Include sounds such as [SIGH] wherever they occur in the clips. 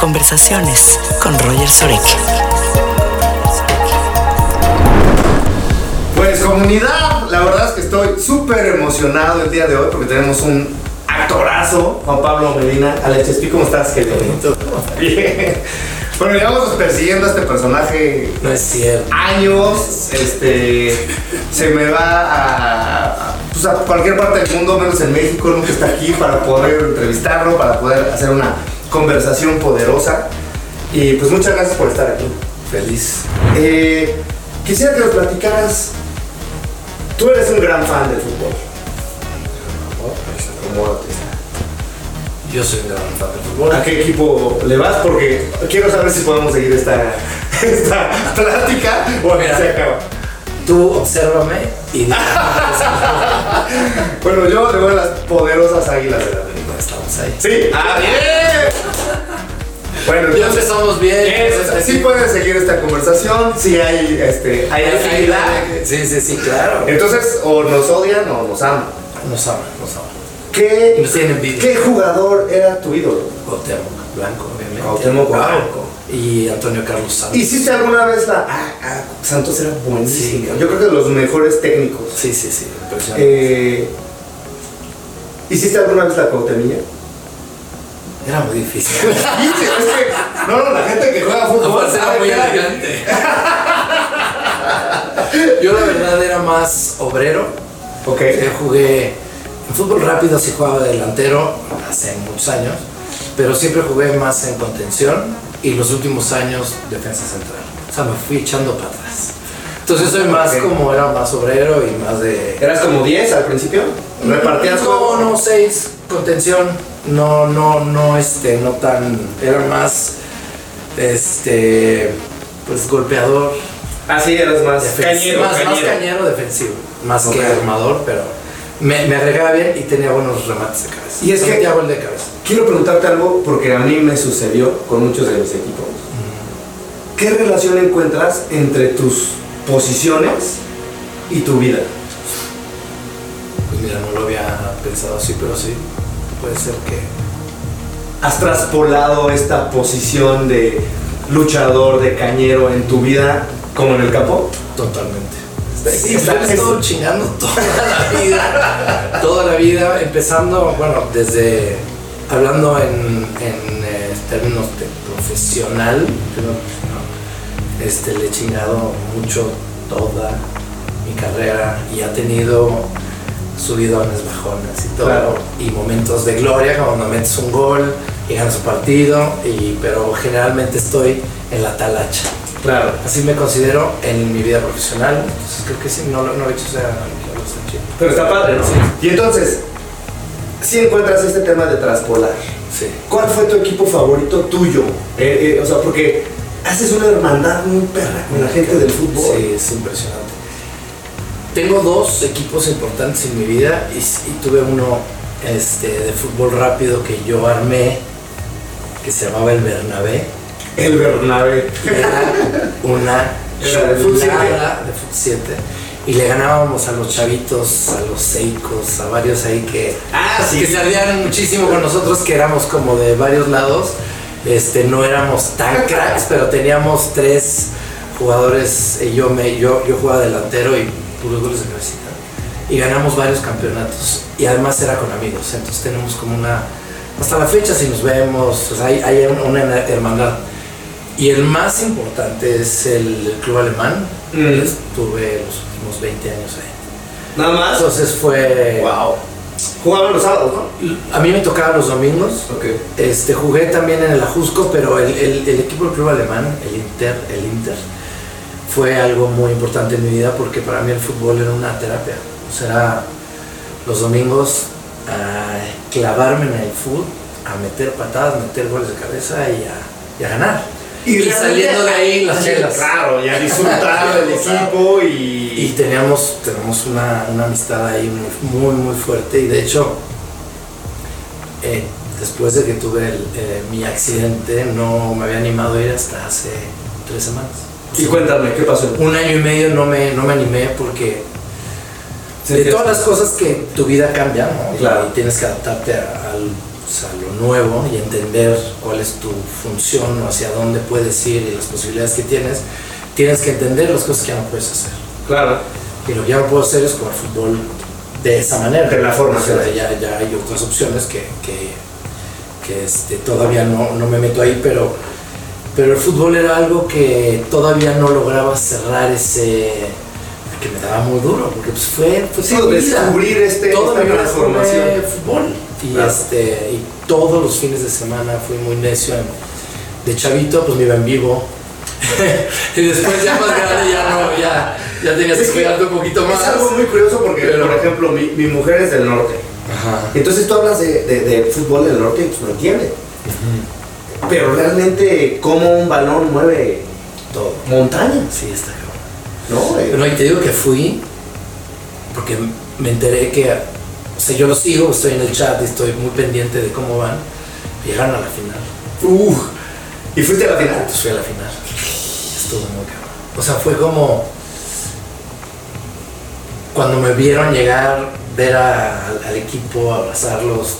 Conversaciones con Roger Sorek. Pues comunidad, la verdad es que estoy súper emocionado el día de hoy porque tenemos un actorazo, Juan Pablo Medina. Alex, ¿cómo estás? Qué bonito. Bien. Bueno, llevamos persiguiendo a este personaje No es cierto. años, este, se me va a, pues, a cualquier parte del mundo, menos en México, nunca está aquí para poder entrevistarlo, para poder hacer una conversación poderosa. Y pues muchas gracias por estar aquí. Feliz. Eh, quisiera que nos platicaras, tú eres un gran fan del fútbol. Acomódate. Yo soy un gran fan del fútbol. ¿A qué equipo le vas? Porque quiero saber si podemos seguir esta, [LAUGHS] esta plática o Mira. se acaba. Tú obsérvame y no [LAUGHS] Bueno, yo le voy a las poderosas águilas de la América. estamos ahí. Sí. ¡Ah, bien! Bueno, Ya entonces, empezamos bien. es- sí pueden seguir esta conversación, si hay, este, hay afinidad. Sí, sí, sí, claro. Entonces, o nos odian o nos aman. Nos aman, nos aman. ¿Qué, Nos. ¿Ququé jugador era tu ídolo? Cuauhtémoc Blanco, obviamente. Cuauhtémoc Blanco. Y Antonio Carlos Santos. ¿Hiciste alguna vez la... Ah, ah, Santos era buenísimo. Sí. Yo creo que de los mejores técnicos. Sí, sí, sí. Impresionante. Eh, ¿Hiciste alguna vez la Cuauhtemilla? Era muy difícil. es que, no, no, la gente que juega fútbol Aparte era muy elegante. [LAUGHS] Yo la verdad era más obrero. Ok. Yo jugué en fútbol rápido, sí jugaba de delantero hace muchos años, pero siempre jugué más en contención y los últimos años defensa central. O sea, me fui echando para atrás. Entonces soy más Ok. como era más obrero y más de... ¿Eras como 10 al principio? ¿Repartías No, no, seis, contención, no, no, no, este, no tan, era más, este, pues golpeador, Ah, sí, eras más cañero, más, más cañero. cañero defensivo, más que armador, pero me, me arreglaba bien y tenía buenos remates de cabeza. Y es que- Metía gol de cabeza. Quiero preguntarte algo porque a mí me sucedió con muchos de mis equipos. ¿Qué relación encuentras entre tus posiciones y tu vida? Pues mira, no lo había pensado así, pero sí, puede ser que... ¿Has traspolado esta posición de luchador, de cañero en tu vida como en el campo? Totalmente. Sí, está- estado chingando [LAUGHS] toda la vida. toda la vida, empezando, bueno, desde hablando en, en, eh, términos de profesional, pero, no, este, le he chingado mucho toda mi carrera y ha tenido subidones, bajones y todo. Claro. Y momentos de gloria, como cuando metes un gol y ganas un partido, y, pero generalmente estoy en la talacha. Claro. Así me considero en mi vida profesional. Entonces creo que sí, no, lo- no lo he hecho sea analogía, está chido. Pero está padre, ¿no? Sí. Y entonces, si encuentras este tema de traspolar, Sí. ¿cuál fue tu equipo favorito tuyo? Eh, eh, o sea, porque haces una hermandad muy perra con la gente del fútbol. Sí, es impresionante. Tengo dos equipos importantes en mi vida y, y tuve uno este, de fútbol rápido que yo armé, que se llamaba el Bernabé. El Bernabé. Era una [LAUGHS] chulada de fut 7. Y le ganábamos a los chavitos, a los seicos, a varios ahí que, Ah, sí. que se ardían muchísimo con nosotros, que éramos como de varios lados. Este, no éramos tan [LAUGHS] cracks, pero teníamos tres jugadores. y yo, me, yo, yo jugaba delantero y puros goles de cabecita. Y ganamos varios campeonatos. Y además era con amigos. Entonces tenemos como una. Hasta la fecha, si nos vemos, sea, hay, hay una, una hermandad. Y el más importante es el club alemán. Mm. Estuve los últimos 20 años ahí. Nada más. Entonces fue. Wow. Jugaban los sábados, ¿no? A mí me tocaba los domingos. Este, jugué también en el Ajusco, pero el, el- el equipo del club alemán, el Inter, el Inter, fue algo muy importante en mi vida porque para mí el fútbol era una terapia. O sea, era los domingos a clavarme en el fútbol, a meter patadas, meter goles de cabeza y a, y a ganar. Y, saliendo de ahí las chelas. Claro, ya disfrutar [LAUGHS] del equipo Y y. teníamos, tenemos una, una amistad ahí muy, muy, muy fuerte. Y de hecho, eh, después de que tuve el, eh, mi accidente, no me había animado a ir hasta hace tres semanas. Y cuéntame, ¿qué pasó? Un año y medio no me, no me animé porque de Sentías- todas las cosas que tu vida cambia, ¿no? Claro. y tienes que adaptarte a- al pues, a lo nuevo y entender cuál es tu función o hacia dónde puedes ir y las posibilidades que tienes, tienes que entender las cosas que ya no puedes hacer. Claro. Y lo que ya no puedo hacer es jugar fútbol de esa manera. De la forma O sea, ya, ya hay otras opciones que, que, que, este, todavía no, no me meto ahí, pero, pero el fútbol era algo que todavía no lograba cerrar ese que me daba muy duro, porque pues fue, fue Sí, descubrir este- Toda esta transformación. fue fútbol. Y, Claro. este, y todos los fines de semana fui muy necio. de chavito, pues me iba en vivo. [LAUGHS] y después ya más grande ya no, ya, ya tenías que cuidarte un poquito más. Es algo muy curioso porque, Pero- por ejemplo, mi, mi mujer es del norte. Ajá. Entonces tú hablas de, de- de fútbol del norte y pues no entiende. Pero realmente, cómo un balón mueve Todo. montañas, Sí, está cabrón. ¿no? Eh, Pero ahí te digo que fui porque me enteré que, o sea, yo lo sigo, estoy en el chat y estoy muy pendiente de cómo van. Llegaron a la final. uh, y fuiste a la final. Entonces fui a la final. Estuvo muy cabrón. O sea, fue como cuando me vieron llegar, ver a- al equipo, abrazarlos,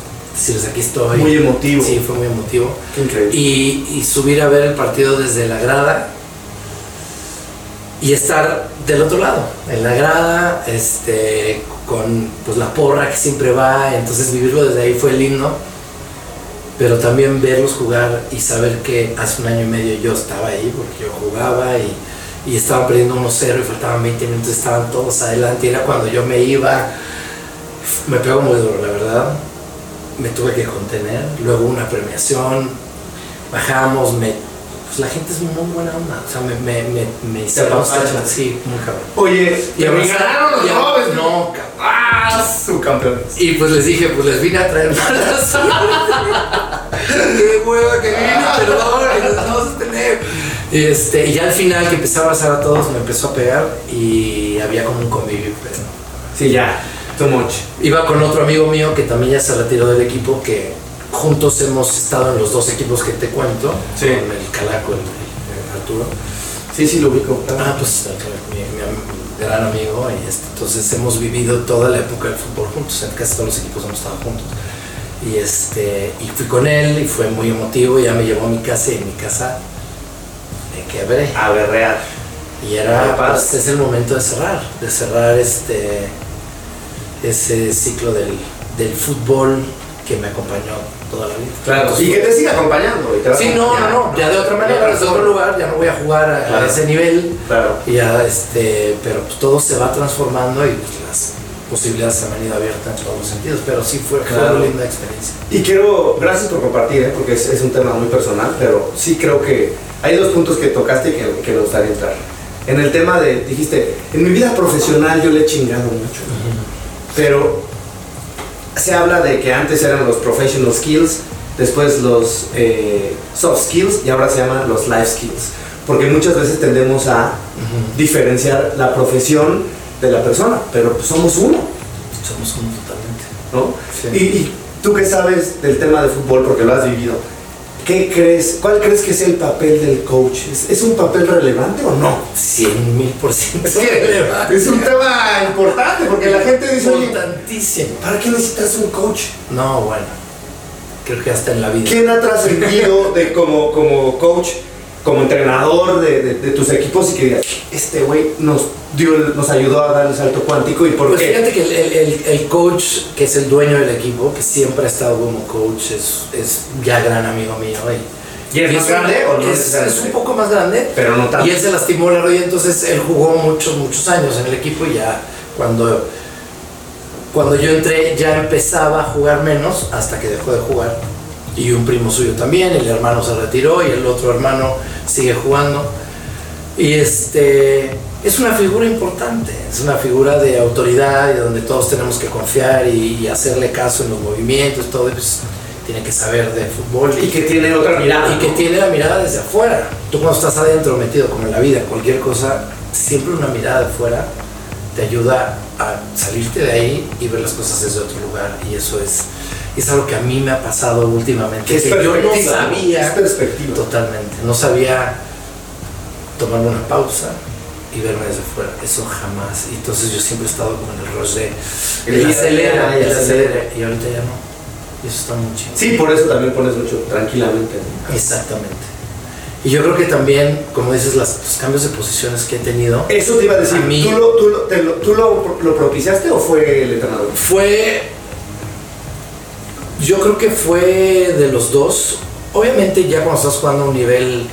aquí estoy. Muy emotivo. Sí, fue muy emotivo. Qué increíble. y, y subir a ver el partido desde la grada y estar del otro lado, en la grada, este, con pues, la porra que siempre va, entonces vivirlo desde ahí fue lindo, pero también verlos jugar y saber que hace un año y medio yo estaba ahí, porque yo jugaba y, y estaban perdiendo 1-0 y faltaban 20 minutos, estaban todos adelante, y era cuando yo me iba, me pegó muy duro, la verdad, me tuve que contener, luego una premiación, bajamos, me, pues la gente es muy buena onda, o sea, me, me, me, me sí, muy cabrón. Oye, Y y me ganaron los a- jóvenes. No. ¡Ah! Subcampeones. Y pues les dije, pues les vine a traer malas. [LAUGHS] Qué hueva que vine, perdón, nos vamos a tener. Y, este, y ya al final que empecé a abrazar a todos, me empezó a pegar y había como un convivio, pero Sí, ya. Too much. Iba con otro amigo mío que también ya se retiró del equipo, que juntos hemos estado en los dos equipos que te cuento, Sí. con el Calaco, el, el Arturo. Sí, sí, lo ubico. Ah, pues mi, gran amigo, y este, entonces hemos vivido toda la época del fútbol juntos, en casi todos los equipos hemos estado juntos. Y, este, y fui con él y fue muy emotivo, ya me llevó a mi casa y en mi casa me quebré. A berrear. Y era, pues, es el momento de cerrar, de cerrar este, ese ciclo del, del fútbol que me acompañó toda la vida. Claro. Y que te siga acompañando. Y te Sí, no, no, no, ya de otra manera, desde otro lugar, ya no voy a jugar a, Claro. ese nivel, Claro. y ya, este, pero pues, todo se va transformando y pues, las posibilidades se han ido abiertas en todos los sentidos, pero sí fue, Claro. una linda experiencia. Y quiero, gracias por compartir, ¿eh? porque es, es un tema muy personal, pero sí creo que hay dos puntos que tocaste que, que me gustaría entrar. En el tema de, dijiste, en mi vida profesional yo le he chingado mucho, pero se habla de que antes eran los professional skills, después los eh, soft skills y ahora se llaman los life skills, porque muchas veces tendemos a diferenciar la profesión de la persona, pero pues somos uno. Somos uno totalmente. ¿no? Sí. Y, y tú que sabes del tema de fútbol porque lo has vivido, ¿qué crees? ¿Cuál crees que es el papel del coach? ¿Es, es un papel relevante o no? 100 mil por ciento. Es que es un tema importante porque la gente dice, importantísimo. ¿para qué necesitas un coach? No, bueno, creo que hasta en la vida. ¿Quién ha trascendido de como, como coach, como entrenador de, de- de tus equipos y que digas, este güey nos dio, nos ayudó a dar el salto cuántico y por Pues qué? fíjate que el, el- coach, que es el dueño del equipo, que siempre ha estado como coach, es, es ya gran amigo mío. Y, ¿Y es más grande o no es, es un poco más grande. Pero no tanto. Y él se lastimó la rodilla, entonces él jugó muchos, muchos años en el equipo y ya cuando, cuando yo entré ya empezaba a jugar menos hasta que dejó de jugar. Y un primo suyo también, el hermano se retiró y el otro hermano sigue jugando. Y este es una figura importante, es una figura de autoridad y donde todos tenemos que confiar y, y hacerle caso en los movimientos, todo, y pues, tiene que saber de fútbol Y que tiene otra mirada. y que tiene la mirada desde afuera. Tú cuando estás adentro metido como en la vida, cualquier cosa, siempre una mirada de afuera te ayuda a salirte de ahí y ver las cosas desde otro lugar. Y eso es, es algo que a mí me ha pasado últimamente. Que es yo no sabía Es perspectiva. totalmente, no sabía tomarme una pausa y verme desde afuera. Eso jamás. Y entonces yo siempre he estado con el rush de El acelera, el el acelera. Y ahorita ya no. Y eso está muy chido. Sí, por eso también pones mucho tranquilamente. ¿no? Exactamente. Y yo creo que también, como dices, las, los cambios de posiciones que he tenido, Eso te iba a decir, A mí- ¿tú, lo, tú, lo, te lo- tú lo propiciaste o fue el entrenador? fue. Yo creo que fue de los dos. Obviamente, ya cuando estás jugando a un nivel.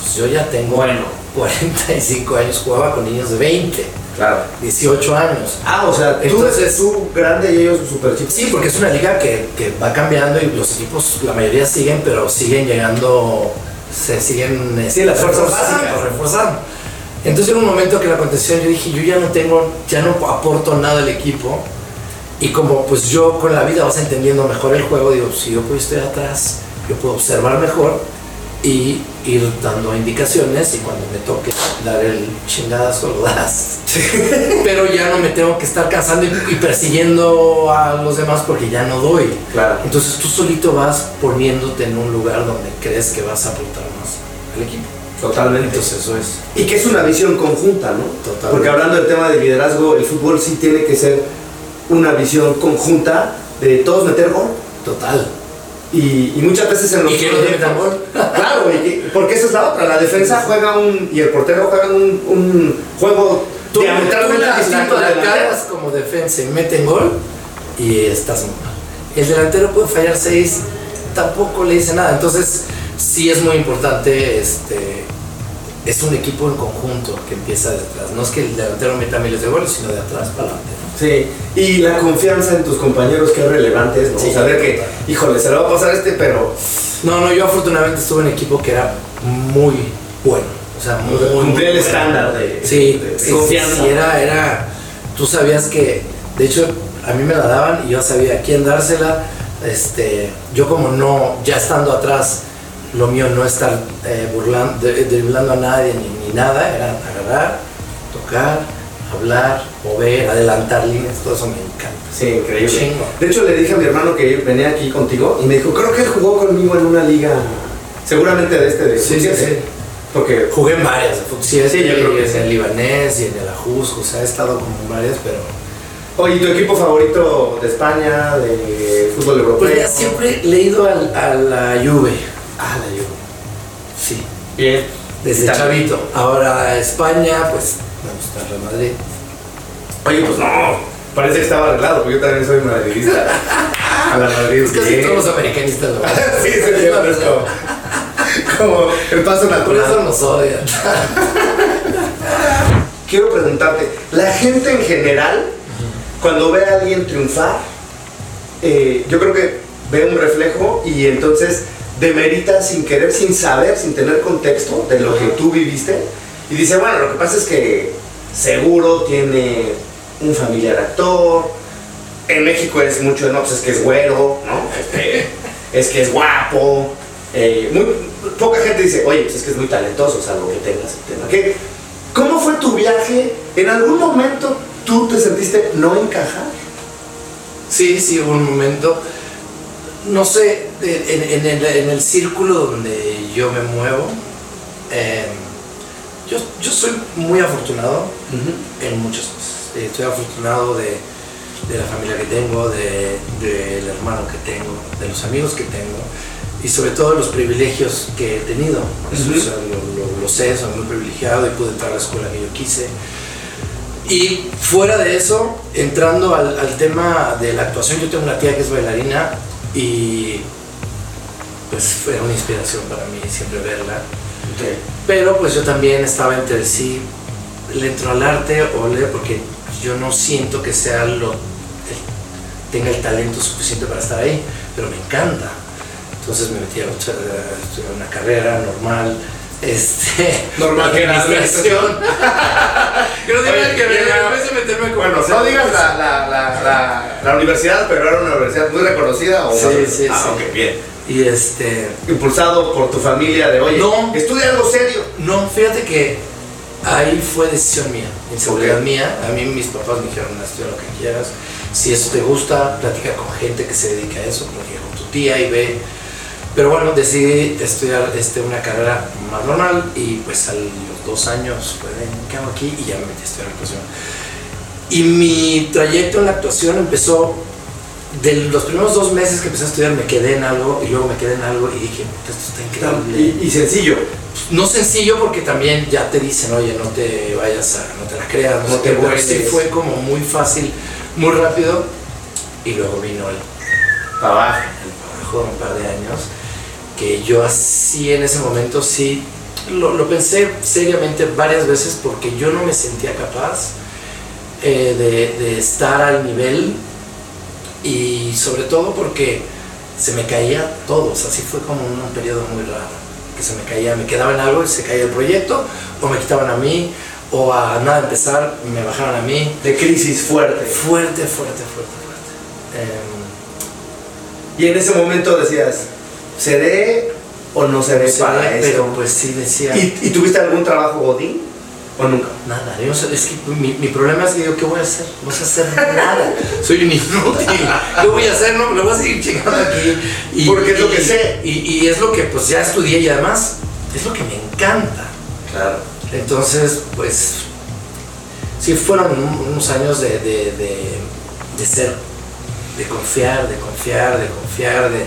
Pues yo ya tengo Bueno. 45 años, jugaba con niños de 20, Claro. 18 años. Ah, o sea, tú, Entonces- tú grande y ellos súper chicos. Sí, porque es una liga que, que va cambiando y los equipos, la mayoría siguen, pero siguen llegando, se siguen este, Sí, las fuerzas básicas. reforzando. Entonces en un momento que la contención yo dije, yo ya no tengo, ya no aporto nada al equipo. Y como pues yo con la vida vas entendiendo mejor el juego, digo, si yo puedo estar atrás, yo puedo observar mejor y ir dando indicaciones y cuando me toque dar el chingadazo lo das. [LAUGHS] Pero ya no me tengo que estar cansando y, y persiguiendo a los demás porque ya no doy. Claro. Entonces tú solito vas poniéndote en un lugar donde crees que vas a aportar más al equipo. Totalmente. Entonces eso es. Y que es una visión conjunta, ¿no? Totalmente. Porque hablando del tema de liderazgo, el fútbol sí tiene que ser una visión conjunta de todos meter gol. Total. Y, y muchas veces en los Y que no metan gol. Claro, y que- porque esa es la otra. La defensa juega un. y el portero juega un, un juego Tú, diametralmente la, distinto la, la como defensa y meten gol y estás muy mal. El delantero puede fallar seis, tampoco le dice nada. Entonces, sí es muy importante, este, es un equipo en conjunto que empieza de atrás. No es que el delantero meta miles de goles, sino de atrás para adelante. Sí, y la confianza en tus compañeros que es relevante, ¿no? Sí, saber que, híjole, se le va a pasar este, pero No, no, yo afortunadamente estuve en equipo que era muy bueno. O sea, muy, Cumplía el estándar de- sí, de sí, confianza. sí, era, era, tú sabías que, de hecho, a mí me la daban y yo sabía a quién dársela. Este, yo como no, ya estando atrás, lo mío no estar eh, burlando, de- driblando a nadie ni, ni nada, era agarrar, tocar, hablar, mover, adelantar líneas, todo eso me encanta. sí, increíble. Chingo. De hecho, le dije a mi hermano que venía aquí contigo y me dijo, creo que él jugó conmigo en una liga, seguramente de este, de Sí, sí, Fut7". sí. Porque Jugué en varias, 7, Sí, yo creo que en sí. el libanés y en el Ajusco, o sea, he estado como en varias, pero... Oye, ¿y tu equipo favorito de España, de fútbol europeo? Pues ya siempre le he ido al- a la Juve. Ah, la Juve. Sí, Bien. desde chavito. Ahora España, pues gusta el Real Madrid. Oye, pues no, parece que estaba arreglado, porque yo también soy madridista. A la Madrid. Es casi todos los americanistas lo [LAUGHS] Sí, es verdad. como, como el paso Por eso natural. nos odian. [LAUGHS] Quiero preguntarte, la gente en general, cuando ve a alguien triunfar, eh, yo creo que ve un reflejo y entonces demerita sin querer, sin saber, sin tener contexto de lo que tú viviste. Y dice, bueno, lo que pasa es que seguro tiene un familiar actor. En México es mucho, no, pues es que es güero, ¿no? Este, [LAUGHS] es que es guapo. Eh, muy, poca gente dice, oye, pues es que es muy talentoso, salvo que tengas el tema. ¿Qué, ¿Cómo fue tu viaje? ¿En algún momento tú te sentiste no encajar? Sí, sí, hubo un momento. No sé, en, en el, en el círculo donde yo me muevo, eh, yo, yo soy muy afortunado en muchas cosas. Eh, Estoy afortunado de, de la familia que tengo, de- del hermano que tengo, de los amigos que tengo y sobre todo los privilegios que he tenido. Eso, Ujú. o sea, lo, lo- lo sé, soy muy privilegiado y pude entrar a la escuela que yo quise. Y fuera de eso, entrando al, al tema de la actuación, yo tengo una tía que es bailarina y pues fue una inspiración para mí siempre verla. Pero pues yo también estaba entre sí, le entro al arte o le, porque yo no siento que sea lo, el- tenga el talento suficiente para estar ahí, pero me encanta. Entonces me metí a estudiar estudiar una carrera normal, este, [LAUGHS] Normal que era administración. [LAUGHS] Yo no que ver, en vez de meterme con Bueno, no digas la, la, la, la, la universidad, pero era una universidad muy reconocida. ¿o Sí, sí, ah, sí. ok, bien. Y este, Impulsado por tu familia de, oye, No. estudia algo serio. No, fíjate que ahí fue decisión mía, inseguridad Ok. mía. A mí mis papás me dijeron, estudia lo que quieras. Si eso te gusta, platica con gente que se dedica a eso, platica con tu tía y ve. Pero bueno, decidí estudiar este, una carrera más normal y pues a los dos años fue, "Ven, ¿qué hago aquí? Y ya me metí a estudiar actuación. Y mi trayecto en la actuación empezó de los primeros dos meses que empecé a estudiar me quedé en algo y luego me quedé en algo y dije, "Puta, esto está increíble. Y, y sencillo. No sencillo porque también ya te dicen, oye, no te vayas a, no te la creas, no, No te pero sí vuelves. fue como muy fácil, muy rápido y luego vino el abajo. el trabajo de un par de años que yo así en ese momento sí lo, lo pensé seriamente varias veces porque yo no me sentía capaz eh, de, de estar al nivel y sobre todo porque se me caía todo, o sea, así fue como un, periodo muy raro, que se me caía, me quedaba en algo y se caía el proyecto, o me quitaban a mí, o a nada empezar me bajaron a mí, De crisis fuerte. fuerte, fuerte, fuerte, fuerte. Em, Y en ese momento decías, ¿seré o no seré no para esto? pero pues sí decía... ¿Y, y tuviste algún trabajo godín o nunca? Nada, yo es que mi, mi problema es que digo, ¿qué voy a hacer? No sé hacer nada. Soy un inútil. ¿Qué voy a hacer? No, me lo voy a seguir chingando aquí. Porque es lo que sé. Y, y es lo que pues ya estudié y además es lo que me encanta. Claro. Entonces, pues, sí fueron un- unos años de, de, de- de ser, de confiar, de confiar, de confiar, de,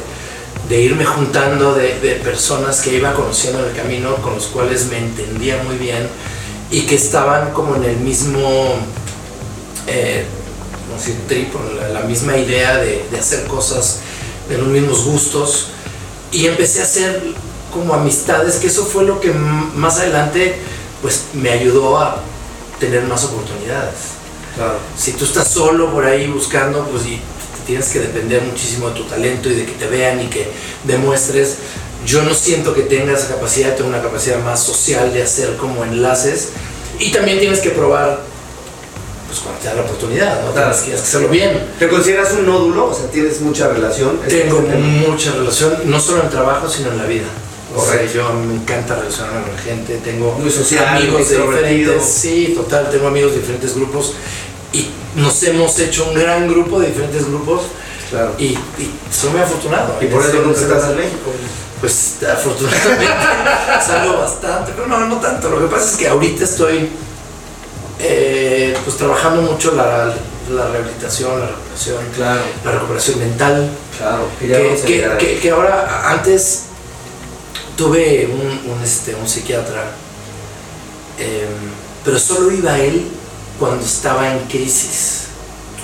de irme juntando de, de personas que iba conociendo en el camino, con los cuales me entendía muy bien y que estaban como en el mismo, eh, no sé, trip, o la, la misma idea de, de hacer cosas, de los mismos gustos. Y empecé a hacer como amistades, que eso fue lo que más adelante pues me ayudó a tener más oportunidades. Claro. Si tú estás solo por ahí buscando, pues y tienes que depender muchísimo de tu talento y de que te vean y que demuestres. Yo no siento que tenga esa capacidad, tengo una capacidad más social de hacer como enlaces y también tienes que probar pues cuando te da la oportunidad, ¿no? Claro. Tienes, que hacerlo bien. ¿Te consideras un nódulo? O sea, ¿tienes mucha relación? Tengo mucha relación, no solo en el trabajo, sino en la vida. O sea, Correcto. yo me encanta relacionarme con la gente, tengo Muy social, amigos de diferentes, sí, total, tengo amigos de diferentes grupos y nos hemos hecho un gran grupo de diferentes grupos Claro. y, y soy muy afortunado. Y por eso ese- estás en México. Pues afortunadamente [LAUGHS] salgo bastante, pero no, no tanto. Lo que pasa es que ahorita estoy eh, pues trabajando mucho la, la rehabilitación, la recuperación, Claro. la recuperación mental Claro. Que que, que- que- ahora antes tuve un, un, este, un psiquiatra, em, pero solo iba a él cuando estaba en crisis.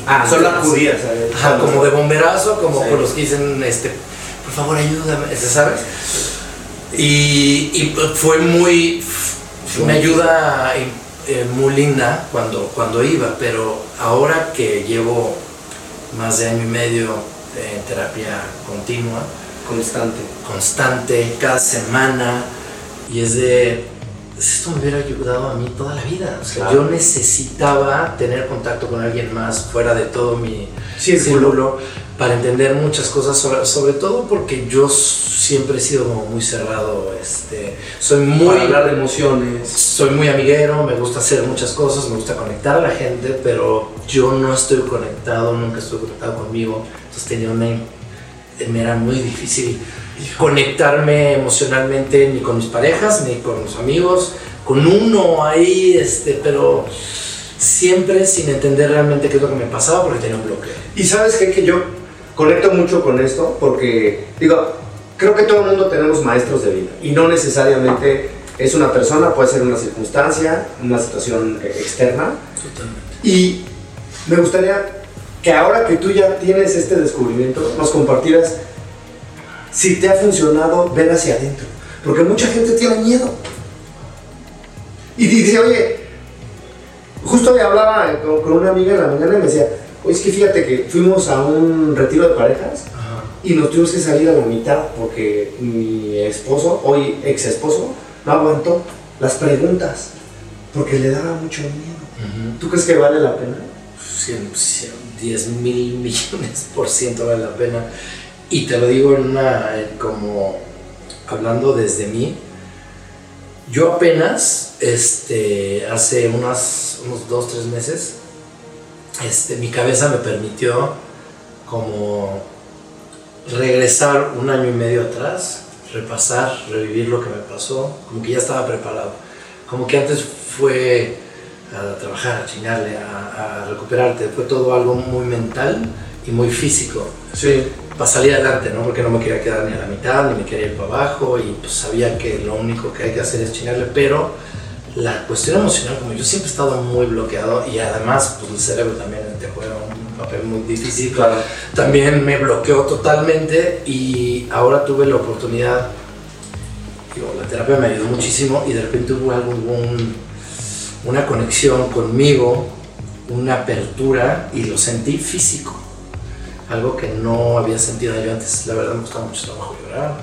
Ah, solo acudías. Ajá, como de bomberazo, como Sí. con los que dicen, este, por favor ayúdame, ¿sabes? Y, y fue muy, una ayuda eh, muy linda cuando, cuando iba, pero ahora que llevo más de año y medio en terapia continua, Constante. constante, cada semana, y es de, esto me hubiera ayudado a mí toda la vida. O sea, Claro. yo necesitaba tener contacto con alguien más fuera de todo mi Círculo. círculo para entender muchas cosas, sobre, sobre todo porque yo siempre he sido como muy cerrado, este, soy muy... Para hablar de emociones. Soy muy amiguero, me gusta hacer muchas cosas, me gusta conectar a la gente, pero yo no estoy conectado, nunca estoy conectado conmigo. Entonces tenía una, me era muy difícil conectarme emocionalmente ni con mis parejas, ni con los amigos, con uno ahí, este, pero siempre sin entender realmente qué es lo que me pasaba porque tenía un bloqueo. Y sabes qué? que yo conecto mucho con esto porque, digo, creo que todo el mundo tenemos maestros de vida y no necesariamente es una persona, puede ser una circunstancia, una situación eh, externa. Y me gustaría que ahora que tú ya tienes este descubrimiento, nos compartieras si te ha funcionado ver hacia adentro. Porque mucha gente tiene miedo. Y dice, oye, justo hoy hablaba con, una amiga en la mañana y me decía, oye, es que fíjate que fuimos a un retiro de parejas y nos tuvimos que salir a la mitad porque mi esposo, hoy ex esposo, no aguantó las preguntas porque le daba mucho miedo. ¿Tú crees que vale la pena? 100, 100, 10 mil millones por ciento vale la pena. Y te lo digo en una, como hablando desde mí, yo apenas, este, hace unas, unos dos, tres meses, este, mi cabeza me permitió como regresar un año y medio atrás, repasar, revivir lo que me pasó, como que ya estaba preparado. Como que antes fue a trabajar, a chingarle, a, a recuperarte, fue todo algo muy mental y muy físico Sí. Para salir adelante, ¿no? Porque no me quería quedar ni a la mitad, ni me quería ir para abajo y pues sabía que lo único que hay que hacer es chingarle, pero la cuestión emocional, como yo siempre he estado muy bloqueado y además pues el cerebro también te juega un papel muy difícil, Claro. también me bloqueó totalmente y ahora tuve la oportunidad, digo, la terapia me ayudó muchísimo y de repente hubo algo, hubo un- una conexión conmigo, una apertura y lo sentí físico, algo que no había sentido yo antes, la verdad me costaba mucho trabajo llorar.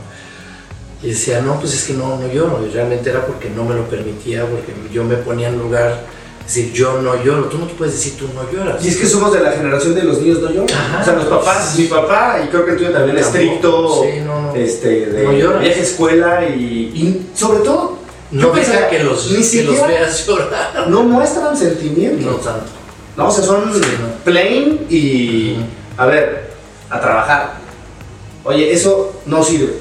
Y decía, no, pues es que no, no lloro, y realmente era porque no me lo permitía, porque yo me ponía en lugar, es decir, yo no lloro, tú no te puedes decir tú no lloras. Y es que somos de la generación de los niños no lloran. Ajá. o sea, los papás, mi papá, y creo que el tuyo también estricto, Sí, no, no. este, de No lloran. viaje a escuela y, y sobre todo, No yo pensaba, que los, ni que siquiera los veas llorar. no muestran sentimientos. No tanto. No, o sea, son Sí, no. plain y, Ujú. A ver, a trabajar. Oye, eso no sirve.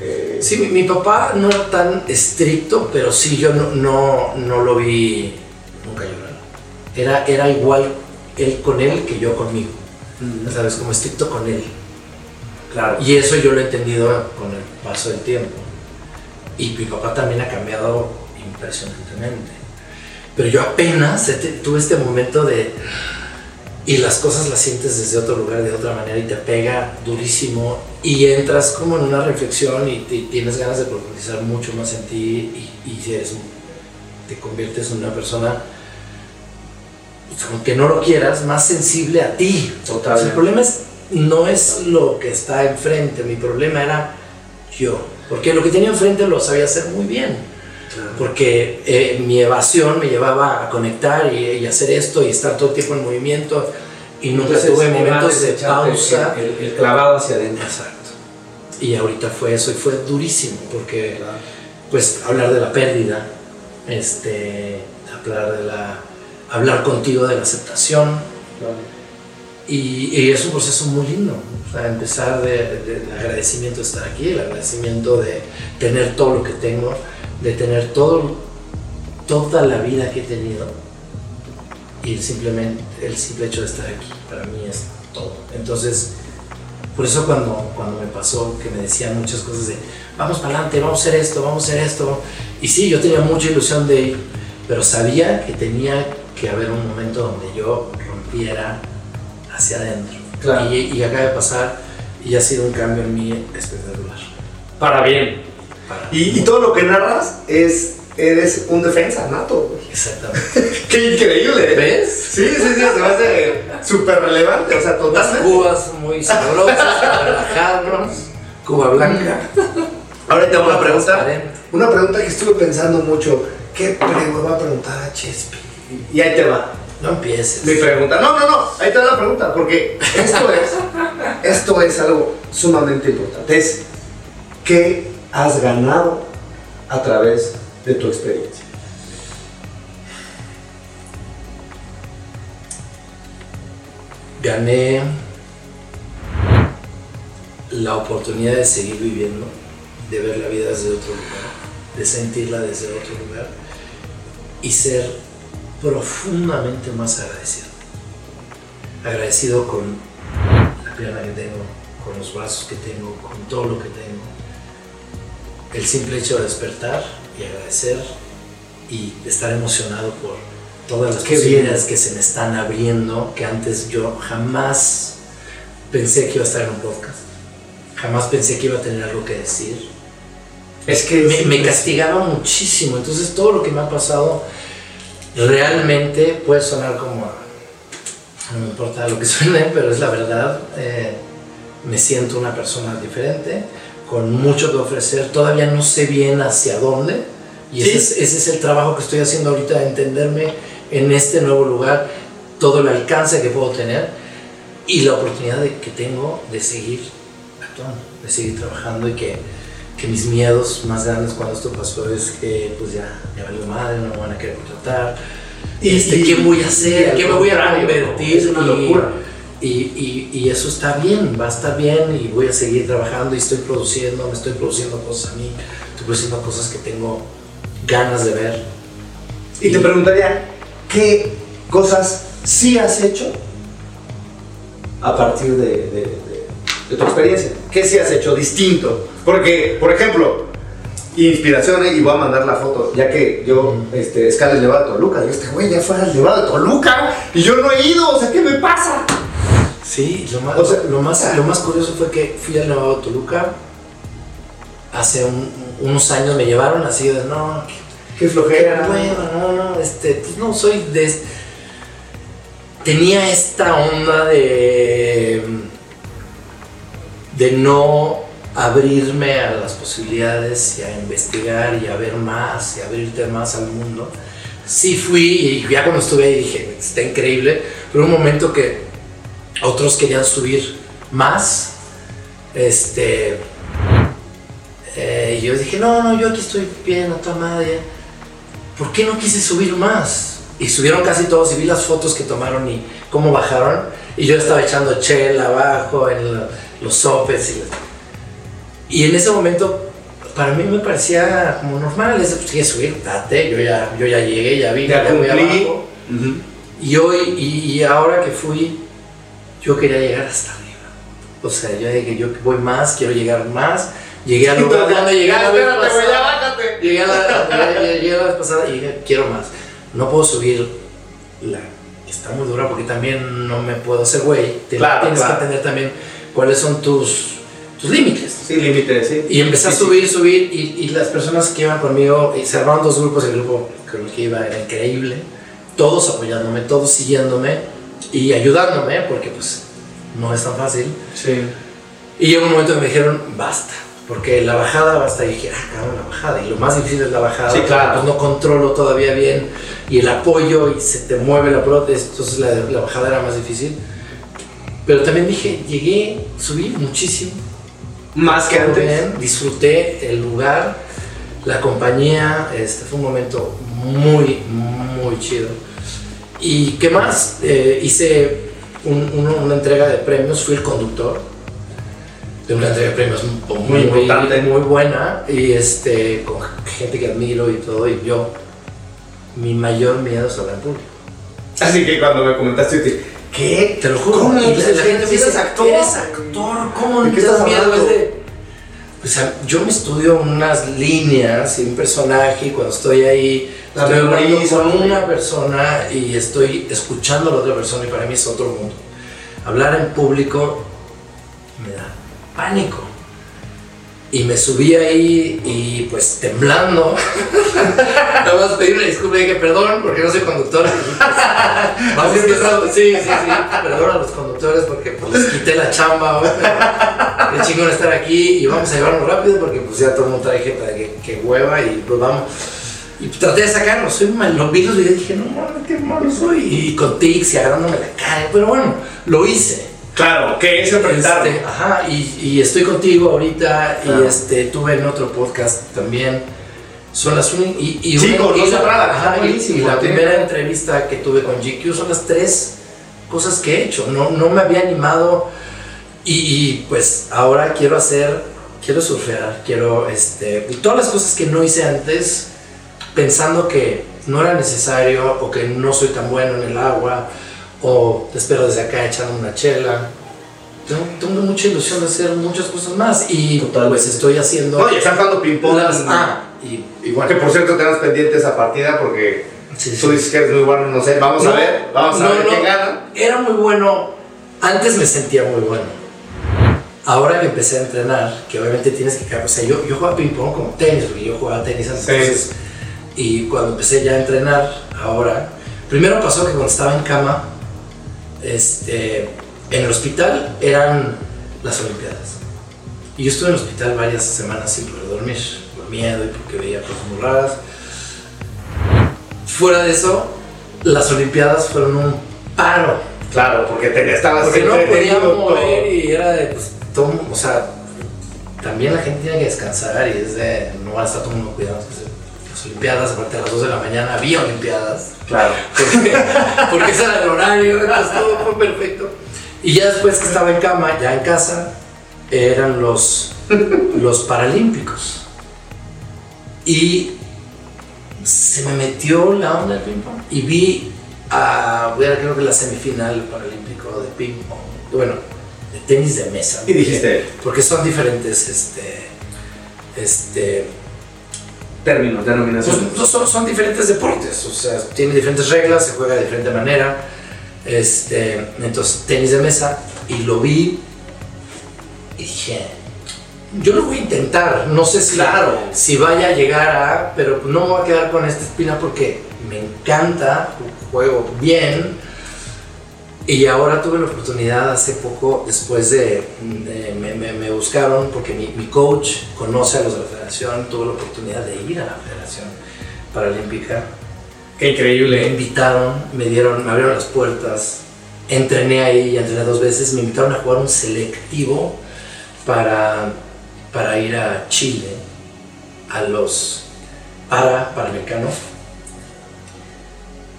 Eh, Sí, mi, mi papá no era tan estricto, pero sí, yo no, no, no lo vi nunca llorar. Era, era igual él con él que yo conmigo. mm, ¿Sabes? Como estricto con él. claro. Y eso yo lo he entendido con el paso del tiempo. Y mi papá también ha cambiado impresionantemente. Pero yo apenas tuve este momento de... Y las cosas las sientes desde otro lugar, de otra manera, y te pega durísimo. Y entras como en una reflexión y, te- tienes ganas de profundizar mucho más en ti. Y, eres, te conviertes en una persona, pues, aunque no lo quieras, más sensible a ti. Totalmente. El problema es, no es lo que está enfrente, mi problema era yo. Porque lo que tenía enfrente lo sabía hacer muy bien. Porque eh, mi evasión me llevaba a conectar y, y hacer esto y estar todo el tiempo en movimiento. Y nunca Entonces, tuve momentos de pausa. El, el- el clavado hacia adentro. Exacto. Y ahorita fue eso y fue durísimo porque pues hablar de la pérdida, este, hablar de la hablar contigo de la aceptación y, y es un proceso muy lindo. O sea, empezar de- del agradecimiento de estar aquí, el agradecimiento de tener todo lo que tengo, de tener todo, toda la vida que he tenido y el, simplemente, el simple hecho de estar aquí para mí es todo. Entonces, por eso cuando, cuando me pasó que me decían muchas cosas de vamos para adelante, vamos a hacer esto, vamos a hacer esto. Y sí, yo tenía mucha ilusión de ir, pero sabía que tenía que haber un momento donde yo rompiera hacia adentro. Claro. Y, y acaba de pasar y ha sido un cambio en mí espectacular. Para bien. Y, y todo lo que narras es, eres un defensa nato. güey. Exactamente. [LAUGHS] Qué increíble. ¿Ves? Sí, sí, sí, se me hace súper relevante, o sea, totalmente. cubas muy sabrosas para relajarnos. Cuba blanca. Ahora tengo una pregunta. Una pregunta que estuve pensando mucho. ¿Qué me va a preguntar a Chespi? Y ahí te va. No empieces. Mi pregunta. No, no, no. Ahí te va la pregunta. Porque esto es, esto es algo sumamente importante. Es ¿qué has ganado a través de tu experiencia? gané la oportunidad de seguir viviendo, de ver la vida desde otro lugar, de sentirla desde otro lugar y ser profundamente más agradecido. Agradecido con la pierna que tengo, con los brazos que tengo, con todo lo que tengo. El simple hecho de despertar y agradecer y estar emocionado por todas las Qué posibilidades bien. que se me están abriendo, que antes yo jamás pensé que iba a estar en un podcast. Jamás pensé que iba a tener algo que decir. Es que Me, me castigaba muchísimo. Entonces todo lo que me ha pasado realmente puede sonar como... No me importa lo que [LAUGHS] suene, pero es la verdad. eh, me siento una persona diferente, con mucho que ofrecer. Todavía no sé bien hacia dónde. Y Sí. ese, es, ese es el trabajo que estoy haciendo ahorita, de entenderme en este nuevo lugar, todo el alcance que puedo tener y la oportunidad de- que tengo de seguir actuando, de seguir trabajando y que, que mis miedos más grandes cuando esto pasó es que pues ya me valió madre, no me van a querer contratar. Y- este, ¿Qué voy a hacer? ¿Qué me voy a convertir? es una locura. Y, y- y eso está bien, va a estar bien y voy a seguir trabajando y estoy produciendo, me estoy produciendo cosas a mí, estoy produciendo cosas que tengo ganas de ver. Y te preguntaría, ¿qué cosas sí has hecho a partir de, de- de- de tu experiencia? ¿Qué sí has hecho distinto? Porque, por ejemplo, inspiración, ¿eh? y voy a mandar la foto, ya que yo, este, Escala elevado a Toluca, digo, este güey ya fue al elevado de Toluca y yo no he ido, o sea, ¿qué me pasa? Sí, lo más, O sea, lo, más, lo más curioso fue que fui al Nevado Toluca hace un- unos años, me llevaron así de, no, Qué flojera. hueva, no, no, este, pues no, soy de... Tenía esta onda de... de no abrirme a las posibilidades y a investigar y a ver más y a abrirte más al mundo. Sí fui y ya cuando estuve ahí dije, está increíble, pero un momento que otros querían subir más, este, eh, y yo dije, no, no, yo aquí estoy bien, a toda madre. ¿Por qué no quise subir más? Y subieron casi todos y vi las fotos que tomaron y cómo bajaron. Y yo estaba echando chela abajo en lo- los sopes. Y, y en ese momento, para mí me parecía como normal. Es, pues, ¿quieres subir? Date, yo ya, yo ya llegué, ya vine, Ya ya voy abajo. Y hoy, y, y ahora que fui, yo quería llegar hasta arriba. O sea, yo dije, yo voy más, quiero llegar más. Llegué al lugar donde llegué la vez pasada. Llegué, a la, llegué- llegué la vez pasada y dije, quiero más. No puedo subir la que está muy dura porque también no me puedo hacer güey. Claro, Tienes claro. que entender también cuáles son tus, tus límites. Sí, límite, sí. Y empecé a Sí, sí. subir, subir, y, y las personas que iban conmigo, y se armaron dos grupos, el grupo con el que iba era increíble, todos apoyándome, todos siguiéndome y ayudándome, porque pues no es tan fácil. Sí. Y llegó un momento que me dijeron, basta, porque la bajada basta, y dije, ah, cabrón, la bajada, y lo más difícil es la bajada, Sí, claro. pues no controlo todavía bien, y el apoyo, y se te mueve la prótesis, entonces la, la bajada era más difícil. Pero también dije, llegué, subí muchísimo, Más que antes. bien, disfruté el lugar, la compañía, este fue un momento muy, muy chido. ¿Y qué más? Eh, hice un- una entrega de premios, fui el conductor de una entrega de premios muy, Muy importante. muy buena y este, con gente que admiro y todo, y yo, mi mayor miedo es hablar en público. Así que cuando me comentaste, dije, ¿qué? Te lo juro. ¿Cómo? Y la, la gente me dice, actor. Eres actor, ¿cómo ¿De no te das miedo? hablando? Es de- O sea, yo me estudio unas líneas y un personaje y cuando estoy ahí La estoy hablando una persona y estoy escuchando a la otra persona y para mí es otro mundo. Hablar en público me da pánico. Y me subí ahí y pues temblando. [LAUGHS] Nada más pedí una disculpa y dije perdón porque no soy conductor. [LAUGHS] Que estaba- sí, sí, sí. Perdón a los conductores porque pues, les quité la chamba. Qué chingón estar aquí y vamos a llevarnos rápido porque pues ya todo el mundo trae gente de que, que hueva y pues vamos. Y traté de sacarlo, soy mal, lo vi los videos y dije, no mames, qué malo soy. Y con tics y agarrándome la cara, pero bueno, lo hice. Claro, que es enfrentarlo. Este, ajá, y, y estoy contigo ahorita Claro. y este, tuve en otro podcast también. Son las únicas. Y, y, Sí, con y la, Prada, ajá, y- la primera entrevista que tuve con GQ son las tres cosas que he hecho. No, no me había animado y, y, pues ahora quiero hacer, quiero surfear, quiero, este, y todas las cosas que no hice antes pensando que no era necesario o que no soy tan bueno en el agua o te espero desde acá echando una chela. Tengo, tengo mucha ilusión de hacer muchas cosas más y Totalmente. pues estoy haciendo No, y están jugando ping-pong. las- ah, y igual Que por cierto tenemos pendiente esa partida porque Sí, sí. tú dices que eres muy bueno, no sé. Vamos a No, ver, vamos a no, ver no. quién gana. Era muy bueno, antes me sentía muy bueno. Ahora que empecé a entrenar, que obviamente tienes que cambiar, o sea, yo, yo jugaba ping pong como tenis, porque yo jugaba tenis antes, Sí. entonces, y cuando empecé ya a entrenar, ahora, primero pasó que cuando estaba en cama, este, en el hospital eran las Olimpiadas. Y yo estuve en el hospital varias semanas sin poder dormir, por miedo y porque veía cosas muy raras. Fuera de eso, las Olimpiadas fueron un paro. Claro, porque te estabas Porque no podía mover y era de, pues, todo, o sea, también la gente tiene que descansar y es de, no va a estar todo el mundo cuidando. Las Olimpiadas, aparte a las 2 de la mañana había Olimpiadas. Claro. Porque, porque ese era el horario, entonces todo fue perfecto. Y ya después que estaba en cama, ya en casa, eran los, los Paralímpicos. Y se me metió la onda del ping pong y vi a, era creo que la semifinal paralímpico de ping pong bueno, de tenis de mesa. Y dijiste Porque son diferentes, este, este, términos, pues, denominaciones. no, son, son diferentes deportes, o sea, tiene diferentes reglas, se juega de diferente manera. Este, entonces, tenis de mesa, y lo vi y dije, yo lo voy a intentar, no sé si, Claro. si vaya a llegar a, pero no me voy a quedar con esta espina porque me encanta, juego bien. Y ahora tuve la oportunidad hace poco, después de, de- me, me- me buscaron, porque mi, mi coach conoce a los de la federación, tuve la oportunidad de ir a la federación paralímpica. Qué Me increíble. invitaron, me dieron, me abrieron las puertas, entrené ahí, entrené dos veces, me invitaron a jugar un selectivo para, para ir a Chile, a los para Panamericanos.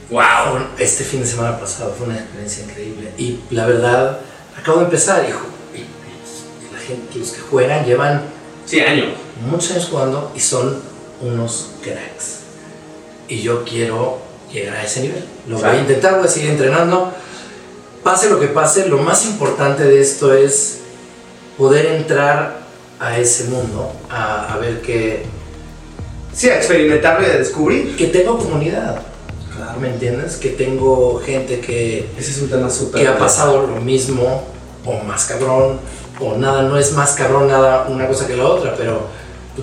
Wow. Este fin de semana pasado fue una experiencia increíble. Y la verdad, acabo de empezar, hijo. Y, y la gente, los que juegan llevan Sí, año. muchos años jugando y son unos cracks. Y yo quiero llegar a ese nivel. Lo voy a intentar, voy a seguir entrenando. Pase lo que pase, lo más importante de esto es poder entrar a ese mundo, a, a ver que, Sí, a experimentarlo y a descubrir. que tengo comunidad. ¿Me entiendes? Que tengo gente que, Ese es un tema súper. que ha pasado lo mismo o más cabrón o nada, no es más cabrón nada una cosa que la otra, pero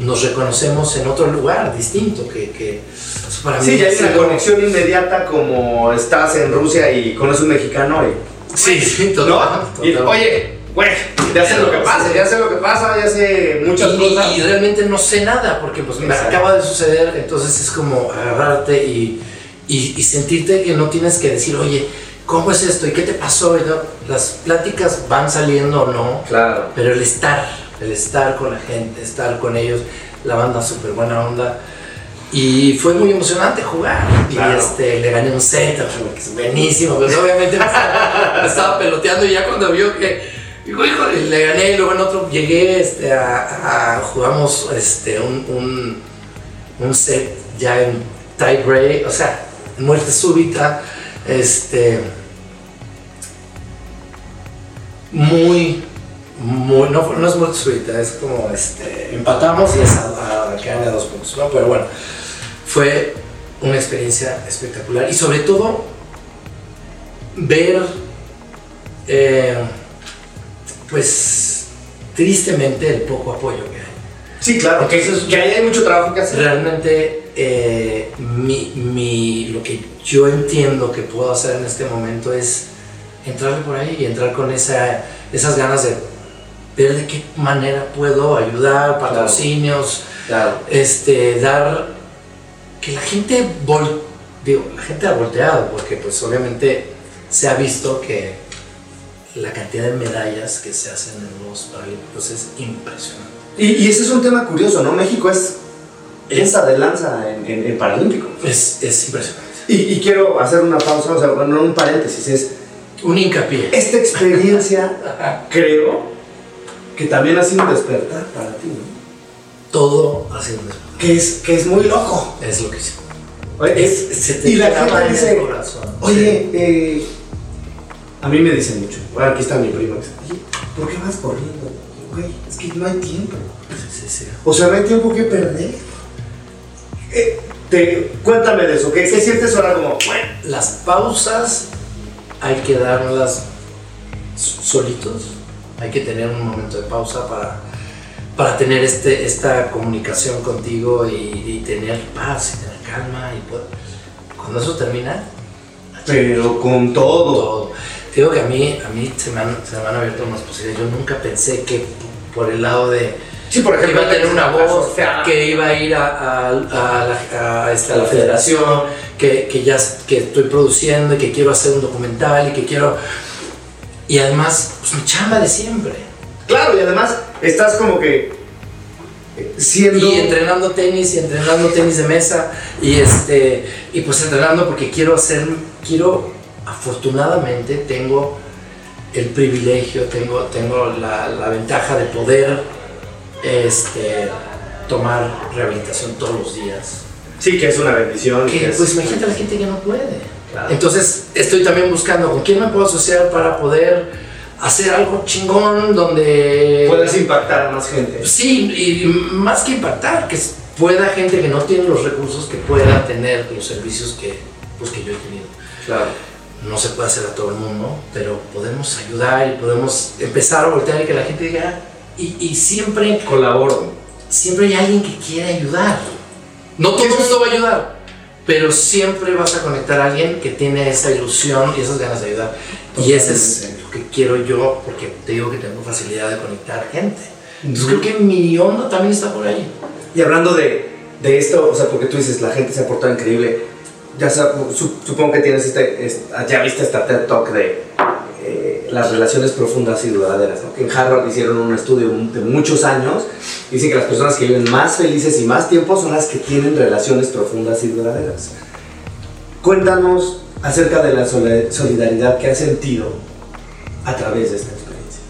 nos reconocemos en otro lugar distinto que, que eso para mí Sí, ya ha hay una conexión inmediata como estás en Rusia y conoces un mexicano y. Sí, sí, ¿No? total, Y, oye, güey, ya sé lo que pasa, ya sé lo que pasa, ya sé muchas y, cosas. y realmente no sé nada porque pues me Exacto. acaba de suceder, entonces es como agarrarte y, y, y sentirte que no tienes que decir, oye, ¿cómo es esto? ¿Y qué te pasó? Y no, las pláticas van saliendo o no, Claro. Pero el estar, el estar con la gente, estar con ellos, la banda súper buena onda. Y fue muy emocionante jugar. Claro. Y este, le gané un set, que es buenísimo. Pues obviamente [LAUGHS] me estaba, me estaba peloteando y ya cuando vio que, digo, híjole, le gané y luego en otro llegué este, a, a- jugamos este, un, un, un set ya en tie break, o sea, muerte súbita. Este, muy, muy, no, no es muerte súbita, es como, este, empatamos y es a, a quedarle a dos puntos, ¿no? Pero bueno, fue una experiencia espectacular y sobre todo ver, eh, pues, tristemente el poco apoyo que hay. Sí, claro. Que, Entonces- que ahí hay mucho trabajo que hacer. Realmente eh, mi, mi- lo que yo entiendo que puedo hacer en este momento es entrarle por ahí y entrar con esa, esas ganas de ver de qué manera puedo ayudar, patrocinios, Claro. este, dar que la gente vol, digo, la gente ha volteado porque pues obviamente se ha visto que la cantidad de medallas que se hacen en los Paralímpicos es impresionante. Y, y ese es un tema curioso, ¿no? México es esa de lanza en, en, en Paralímpico. Es, es impresionante. Y, y quiero hacer una pausa, o sea, bueno, un paréntesis. Es, Un hincapié. esta experiencia, [LAUGHS] creo, que también ha sido un despertar para ti, ¿no? Todo haciendo eso. Que es, que es muy loco. Es lo que hice. Oye, Es- se te y la gente en dice, oye, eh, a mí me dicen mucho. Bueno, aquí está mi dice, Oye, ¿por qué vas corriendo? Güey, es que no hay tiempo. Sí, sí, sí. O sea, no hay tiempo que perder. Eh, te, cuéntame de eso. ¿Qué, qué sientes ahora como, bueno, Las pausas hay que darlas solitos. Hay que tener un momento de pausa para, para tener este, esta comunicación contigo y, y tener paz y tener calma. Y poder- cuando eso termina, pero con todo? todo. Te digo que a mí, a mí se, me han, se me han abierto más posibilidades. Yo nunca pensé que por el lado de Sí, por que ejemplo, iba a tener una voz, surfear. que iba a ir a, a- a la, a federación, que, que ya que estoy produciendo y que quiero hacer un documental y que quiero... Y además, pues mi chamba de siempre. Claro, y además estás como que eh, siendo. Y entrenando tenis y entrenando tenis de mesa y este y pues entrenando porque quiero hacer quiero afortunadamente tengo el privilegio tengo tengo la, la ventaja de poder este tomar rehabilitación todos los días Sí, que es una bendición. que que es- pues imagínate a la gente que no puede Claro. entonces estoy también buscando con quién me puedo asociar para poder hacer algo chingón donde... Puedes impactar a más gente. Sí, y más que impactar, que pueda gente que no tiene los recursos que pueda tener los servicios que, pues, que yo he tenido. Claro. No se puede hacer a todo el mundo, pero podemos ayudar y podemos empezar a voltear y que la gente diga, y, y siempre, Colaboro. siempre hay alguien que quiere ayudar. No todo el mundo va a ayudar, pero siempre vas a conectar a alguien que tiene esa ilusión y esas ganas de ayudar. Y ese es lo que quiero yo, porque te digo que tengo facilidad de conectar gente. Entonces creo que mi onda también está por ahí. Y hablando de, de esto, o sea, porque tú dices, la gente se ha portado increíble. Ya sab- su- supongo que tienes este, es- ya viste esta TED Talk de las relaciones profundas y duraderas, ¿no? Que en Harvard hicieron un estudio de muchos años. Dicen que las personas que viven más felices y más tiempo son las que tienen relaciones profundas y duraderas. Cuéntanos acerca de la solidaridad que has sentido a través de esta experiencia.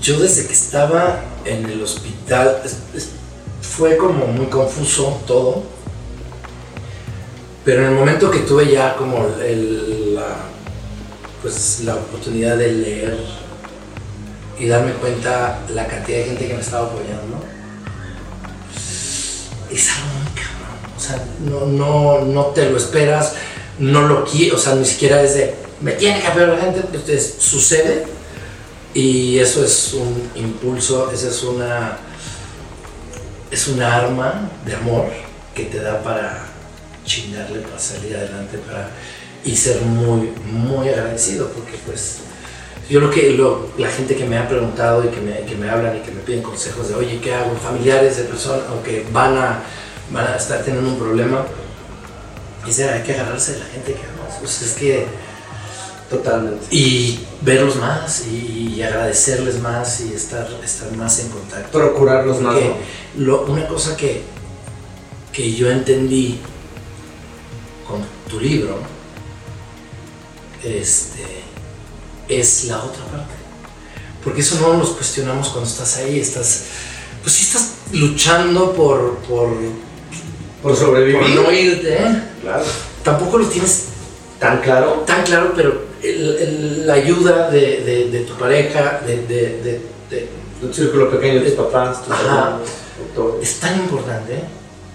Yo desde que estaba en el hospital, fue como muy confuso todo, pero en el momento que tuve ya como la, pues, la oportunidad de leer y darme cuenta la cantidad de gente que me estaba apoyando, es algo muy cabrón. O sea, no, no, no te lo esperas, no lo quieres, o sea, ni siquiera es de, me tiene que apoyar la gente, entonces sucede y eso es un impulso, esa es una, es una arma de amor que te da para chingarle, para salir adelante, para, y ser muy, muy agradecido, porque pues yo lo que lo- la gente que me ha preguntado y que me, que me hablan y que me piden consejos de, oye, ¿qué hago? Familiares de personas, aunque van a, van a estar teniendo un problema, dice, hay que agarrarse de la gente que amas. Pues es que Totalmente. y verlos más y, y agradecerles más y estar, estar más en contacto. Procurarlos más. ¿no? lo- una cosa que, que yo entendí con tu libro este, es la otra parte. Porque eso no nos cuestionamos cuando estás ahí, estás, pues sí estás luchando por, por, Por sobrevivir. por no irte, ¿eh? Claro. tampoco lo tienes ¿Tan claro? tan claro, pero el- el- la ayuda de, de- de tu pareja, de, de- de- Un círculo pequeño de tus papás, tus Ajá. hermanos, es tan importante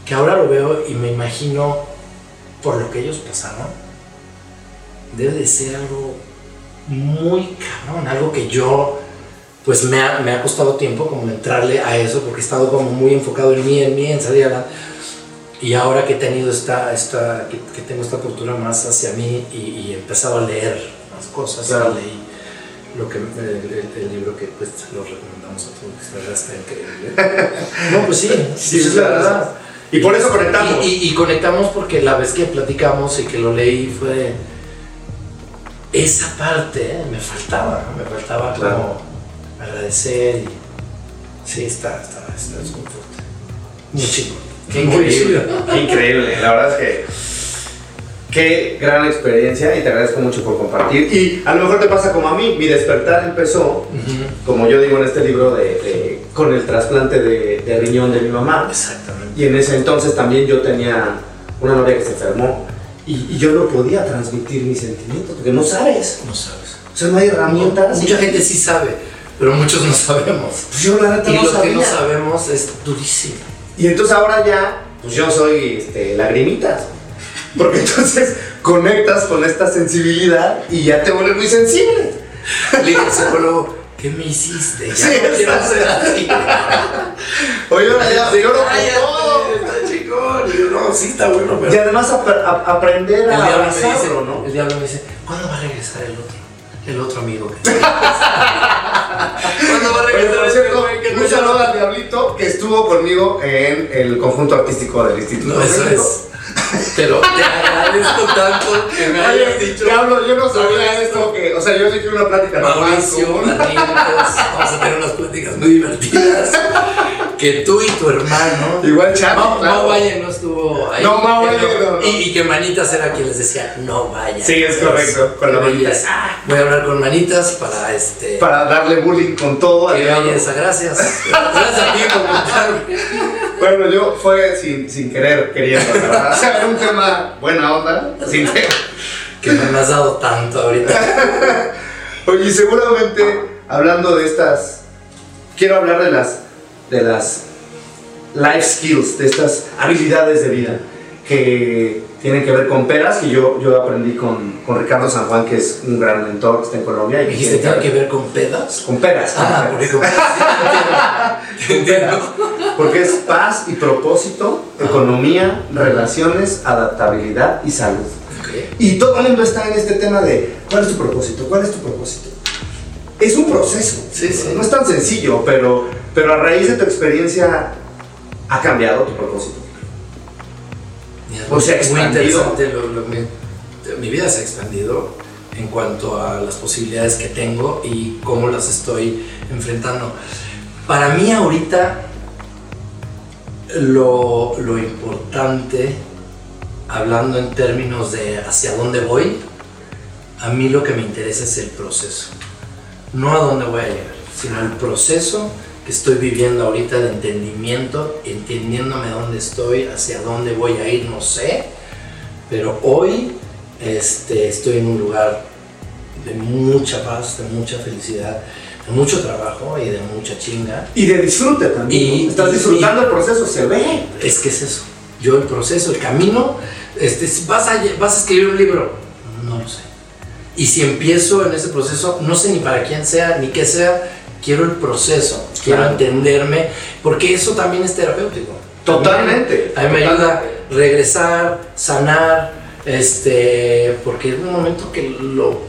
que ahora lo veo y me imagino por lo que ellos pasaron, debe de ser algo muy cabrón, algo que yo pues me ha, me ha costado tiempo como entrarle a eso porque he estado como muy enfocado en mí, en mí, en salir adelante. Y ahora que he tenido esta, esta que, que tengo esta postura más hacia mí y, y he empezado a leer más cosas, Claro. leí lo que, el, el- el libro que pues lo recomendamos a todos, que la verdad está increíble. [LAUGHS] No, pues sí, Sí, es la verdad. Y por eso conectamos. Y, y- y conectamos porque la vez que platicamos y que lo leí fue esa parte, ¿eh? me faltaba, me faltaba Claro. como agradecer y sí, está, está, está, es [LAUGHS] muy fuerte. Muy chico. Qué increíble. Qué increíble. La verdad es que. Qué gran experiencia y te agradezco mucho por compartir. Y a lo mejor te pasa como a mí. Mi despertar empezó, como yo digo en este libro, de, de- con el trasplante de, de riñón de mi mamá. Exactamente. Y en ese entonces también yo tenía una novia que se enfermó. Y, y yo no podía transmitir mis sentimientos porque no sabes. No sabes. O sea, no hay herramientas. Mucha gente sí sabe, pero muchos no sabemos. Pues yo la neta Y no lo que sabía. no sabemos es durísimo. Y entonces ahora ya, pues yo soy este, lagrimitas. Porque entonces conectas con esta sensibilidad y ya te vuelves muy sensible. Le dije al psicólogo, ¿qué me hiciste? Ya Sí, no quiero así. [LAUGHS] Oye, ahora ya lloro por todo. Está chingón. Y yo, no, sí está bueno, pero... Y además ap- ap- aprender El a abrazarlo, ¿no? el diablo me dice, ¿cuándo va a regresar el otro? El otro amigo que [LAUGHS] ¿Cuándo va a regresar ese cierto, que un saludo al Diablito que estuvo conmigo en el conjunto artístico del Instituto No, eso es. [LAUGHS] Pero te agradezco tanto que me hayas dicho. Diablo, yo no sabía esto que, o sea, yo dije una plática Mauricio. Barrientos, vamos a tener unas pláticas muy divertidas. Que tú y tu hermano. Igual Charlie, Mau, claro. Valle no estuvo ahí. No, Mau Que Valle no, no. Y, y que Manitas era quien les decía, no vaya. Sí, es correcto, con la Manitas. Voy a hablar con Manitas para este. Para darle bullying con todo Que belleza, gracias. [LAUGHS] Gracias a ti por contarme. Bueno, yo fue sin, sin querer, queriendo, la verdad. Era un tema buena onda, sin que... que me has dado tanto ahorita. [LAUGHS] Oye, seguramente hablando de estas, quiero hablar de las, de las life skills, de estas habilidades de vida que tienen que ver con peras, que yo, yo aprendí con, con Ricardo San Juan, que es un gran mentor que está en Colombia. Y dijiste, ¿tiene que ver con pedas? Con peras. con Ah, peras. porque. Con peras. [LAUGHS] Porque es paz y propósito, economía, relaciones, adaptabilidad y salud. Y todo el mundo está en este tema de ¿cuál es tu propósito? ¿Cuál es tu propósito? Es un proceso. Sí, sí. No es tan sencillo, pero, pero a raíz de tu experiencia ha cambiado tu propósito. O sea, muy expandido. interesante. lo- lo- mi, mi vida se ha expandido en cuanto a las posibilidades que tengo y cómo las estoy enfrentando. Para mí ahorita lo, lo importante, hablando en términos de hacia dónde voy, a mí lo que me interesa es el proceso. No a dónde voy a llegar, sino el proceso que estoy viviendo ahorita de entendimiento, entendiéndome dónde estoy, hacia dónde voy a ir, no sé. Pero hoy este, estoy en un lugar de mucha paz, de mucha felicidad, de mucho trabajo y de mucha chinga. Y de disfrute también. Y- ¿no? Estás y- disfrutando el proceso, se ve. Es que es eso. Yo el proceso, el camino, este, vas, a, vas a escribir un libro, no lo sé. Y si empiezo en ese proceso, no sé ni para quién sea, ni qué sea, quiero el proceso, quiero Claro. entenderme, porque eso también es terapéutico. Totalmente. A mí me ayuda a Totalmente. regresar, sanar, este, porque es un momento que lo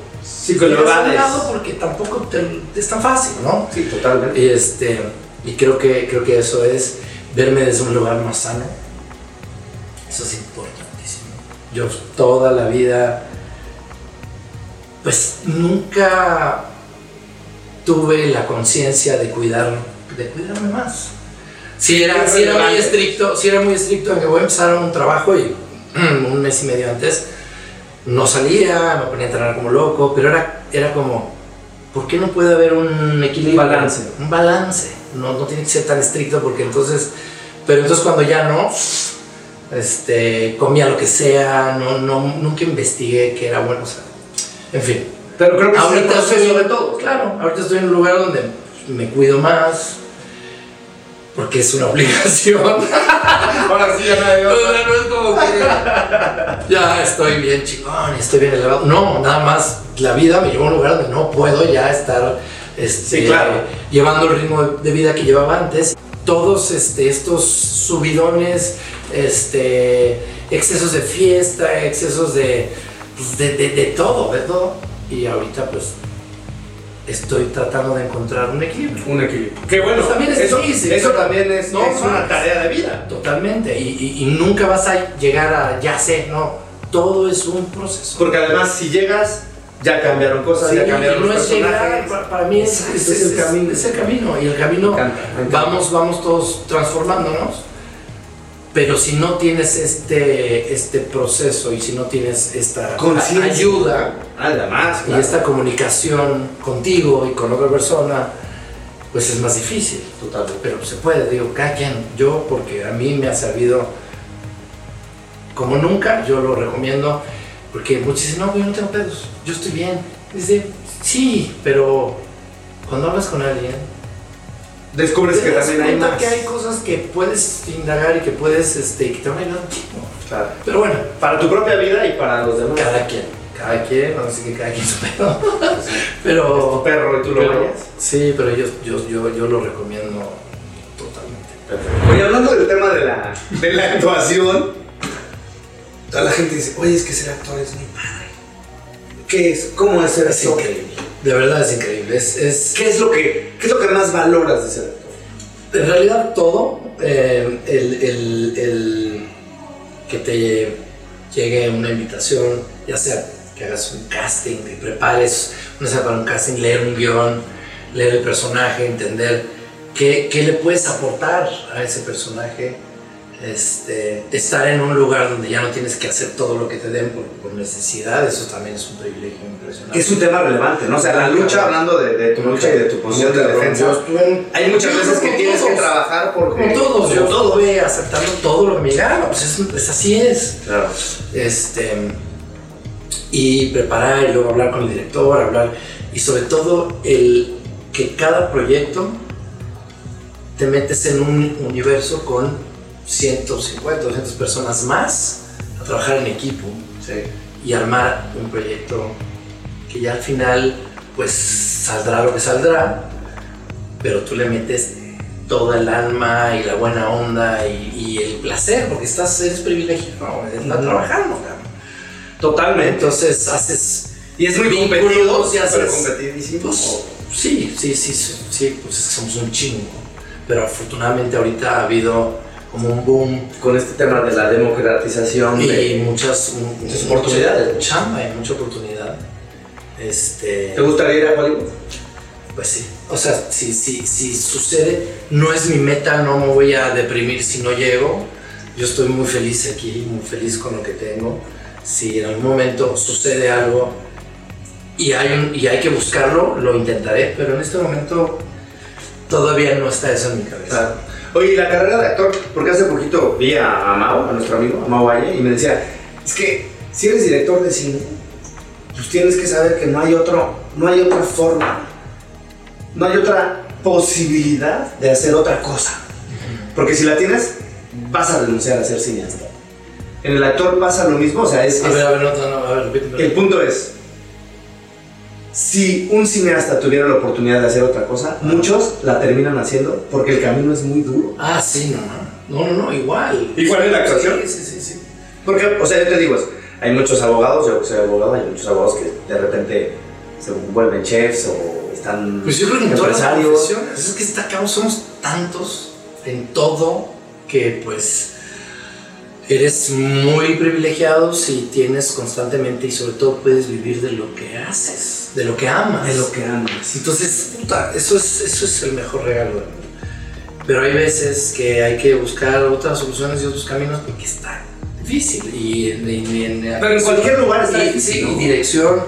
Evades. lado porque tampoco te- es tan fácil, ¿no? Sí, totalmente. Y, este, y creo, que, creo que eso es verme desde un lugar más sano. Eso es importantísimo. Yo toda la vida, pues nunca tuve la conciencia de cuidar, de cuidarme más. Si era, si era muy estricto, si era muy estricto en que voy a empezar un trabajo y [CLEARS THROAT] un mes y medio antes no salía, me ponía a entrenar como loco, pero era, era como, ¿por qué no puede haber un equilibrio? Un balance. Un balance. No, no tiene que ser tan estricto porque entonces, pero entonces cuando ya no, este, comía lo que sea, no, no, nunca investigué qué era bueno. O sea, en fin. Pero creo que Ahorita estoy, de todo. claro, ahorita estoy en un lugar donde me cuido más, porque es una [LAUGHS] obligación. Ahora sí, ya nadie O sea, no es como que ya estoy bien chingón, estoy bien elevado. No, nada más la vida me llevó a un lugar donde no puedo ya estar este, Sí, claro. llevando el ritmo de vida que llevaba antes. Todos este, estos subidones, este, excesos de fiesta, excesos de, pues, de, de- de todo, de todo. Y ahorita pues estoy tratando de encontrar un equilibrio. Un equilibrio. Que bueno, Pues también es eso, difícil, eso también es, No es una tarea de vida. Totalmente. Y, y- y nunca vas a llegar a ya sé, no. Todo es un proceso. Porque además, si llegas, ya cambiaron cosas, Sí, ya cambiaron y no los es llegar, personajes. para, para mí es, es- es el camino. es el camino. Y el camino, encanta, encanta. vamos, vamos todos transformándonos. Pero si no tienes este, este proceso y si no tienes esta ayuda y claro. esta comunicación contigo y con otra persona, pues es más difícil. Totalmente. pero se puede, digo, cada quien, yo porque a mí me ha servido como nunca, yo lo recomiendo, porque muchos dicen, no, yo no tengo pedos, yo estoy bien. Dice, sí, pero cuando hablas con alguien, Descubres que también hay más. que hay cosas que puedes indagar y que puedes, este, que te van a ayudar. Claro. Pero bueno, Para tu propia vida y para los demás. cada quien, cada quien, no sé que cada quien su pedo, [LAUGHS] Es pero... perro y tú lo vayas. Sí, pero yo, yo, yo, yo lo recomiendo totalmente. Oye, hablando del tema de la, de la actuación, toda la gente dice, oye, es que ser actor es muy padre. ¿Qué es? ¿Cómo es ser Es actor? increíble. De verdad es increíble. Es, es- ¿Qué es lo que, qué es lo que más valoras de ser actor? en realidad todo. eh, el, el- el que te llegue una invitación, ya sea que hagas un casting, que prepares una sea para un casting, leer un guion, leer el personaje, entender qué, qué le puedes aportar a ese personaje. Este, estar en un lugar donde ya no tienes que hacer todo lo que te den por, por necesidad, eso también es un privilegio impresionante. Es un tema relevante, ¿no? O sea, la lucha, hablando de, de tu lucha y de tu posición de defensa, hay muchas veces que tienes que trabajar porque... Como todos, yo estuve aceptando todo lo que me pues es, es así es. Claro. Este, y preparar y luego hablar con el director, hablar y sobre todo el que cada proyecto te metes en un universo con 150, 200 personas más a trabajar en equipo y armar un proyecto que ya al final pues saldrá lo que saldrá, pero tú le metes toda el alma y la buena onda y, y el placer, porque estás, eres privilegiado, estás Ujú. trabajando. Totalmente. Entonces haces y es muy competido, y haces- competidísimo. pues, sí, sí, sí, sí, sí, pues somos un chingo. Pero afortunadamente ahorita ha habido como un boom con este tema de la democratización y de... muchas, Muchas oportunidades. chamba y mucha oportunidad. Este, ¿Te gustaría ir a Hollywood? pues sí. O sea, si, si, si sucede, no es mi meta, no me voy a deprimir si no llego. Yo estoy muy feliz aquí, muy feliz con lo que tengo. Si en algún momento sucede algo y hay, un- y hay que buscarlo, lo intentaré, pero en este momento todavía no está eso en mi cabeza. Claro. Oye, ¿y la carrera de actor, porque hace poquito vi a, a Mau, a nuestro amigo, a Mau Valle, y me decía, es que si eres director de cine, pues tienes que saber que no hay otro, no hay otra forma, no hay otra posibilidad de hacer otra cosa. Porque si la tienes, vas a renunciar a ser cineasta. En el actor pasa lo mismo, o sea, es, A ver, a ver, no, no, a ver, repíteme. el punto es, si un cineasta tuviera la oportunidad de hacer otra cosa, muchos la terminan haciendo porque el camino es muy duro. Ah, sí, no, no, no, no, igual. ¿Igual en la actuación? Sí, sí, sí, sí. Porque, o sea, yo te digo, hay muchos abogados, yo que soy abogado, hay muchos abogados que de repente se vuelven chefs o están Pues yo creo que en todas las empresarios. profesiones. Es que está somos tantos en todo que pues eres muy privilegiado si tienes constantemente y sobre todo puedes vivir de lo que haces, de lo que amas. de lo que amas. Entonces, puta, eso es, eso es el mejor regalo. del mundo. Pero hay veces que hay que buscar otras soluciones y otros caminos porque está difícil. Y, en- Pero en cualquier lugar está y, difícil, ¿no? y dirección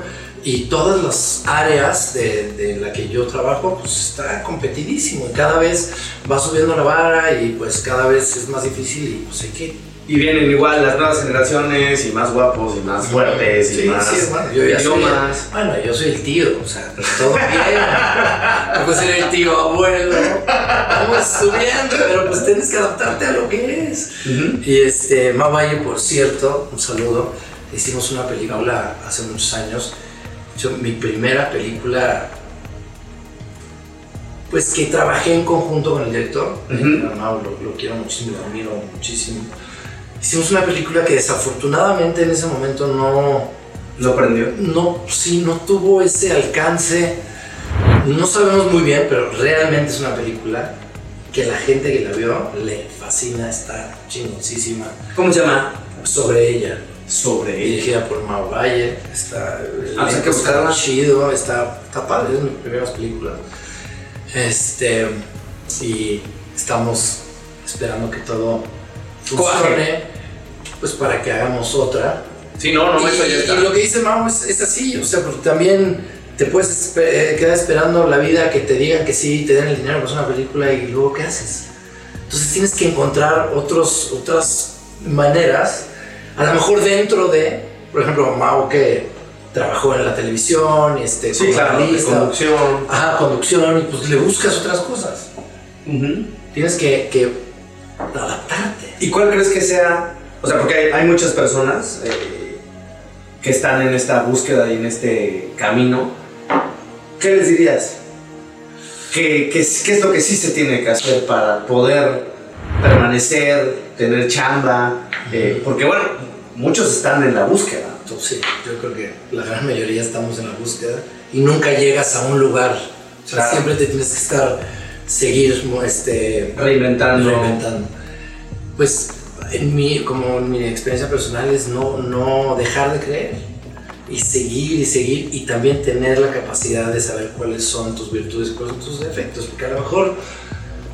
y todas las áreas de, de la que yo trabajo, pues está competidísimo. Y cada vez va subiendo la vara y pues cada vez es más difícil y pues hay que... Y vienen igual las nuevas generaciones y más guapos y más fuertes y Sí, más sí, hermano, yo ya soy, bueno, yo soy el tío, o sea, todo bien. Puedo ser el tío abuelo. Vamos subiendo, pero pues tienes que adaptarte a lo que es. Y este, Ma Valle, por cierto, un saludo. Hicimos una película hace muchos años. Yo, mi primera película, pues que trabajé en conjunto con el director. Lo, lo quiero muchísimo, lo admiro muchísimo. Hicimos una película que desafortunadamente en ese momento no, ¿Lo prendió? no, sí, no tuvo ese alcance. No sabemos muy bien, pero realmente es una película que la gente que la vio le fascina, está chingoncísima. ¿Cómo se llama? Sobre ella, Sobre ella. dirigida por Mau Valle, está, Ah, elenco que está buscarla. chido, está, está padre, es de mis primeras películas. Este, y estamos esperando que todo funcione, pues para que hagamos otra. Sí, no, no, y, eso ya está. y lo que dice Mau es, es así, o sea, porque también te puedes espe- eh, quedar esperando la vida que te digan que sí, te den el dinero para hacer una película y luego ¿qué haces? Entonces tienes que encontrar otros, otras maneras, a lo mejor dentro de, por ejemplo, Mau que trabajó en la televisión, este, Sí, como claro, analista, conducción. ajá, conducción, y pues le buscas otras cosas. Ujú. Tienes que, que adaptarte. ¿Y cuál crees que sea? O sea, porque hay, hay muchas personas eh, que están en esta búsqueda y en este camino. ¿Qué les dirías? ¿Qué, qué, es- qué es lo que sí se tiene que hacer para poder permanecer, tener chamba? Eh, porque bueno, muchos están en la búsqueda. Sí, yo creo que la gran mayoría estamos en la búsqueda y nunca llegas a un lugar. O sea, Claro. siempre te tienes que estar, seguir este, Reinventando. reinventando. Pues, en mi, como en mi experiencia personal es no, no dejar de creer y seguir y seguir y también tener la capacidad de saber cuáles son tus virtudes y cuáles son tus defectos, porque a lo mejor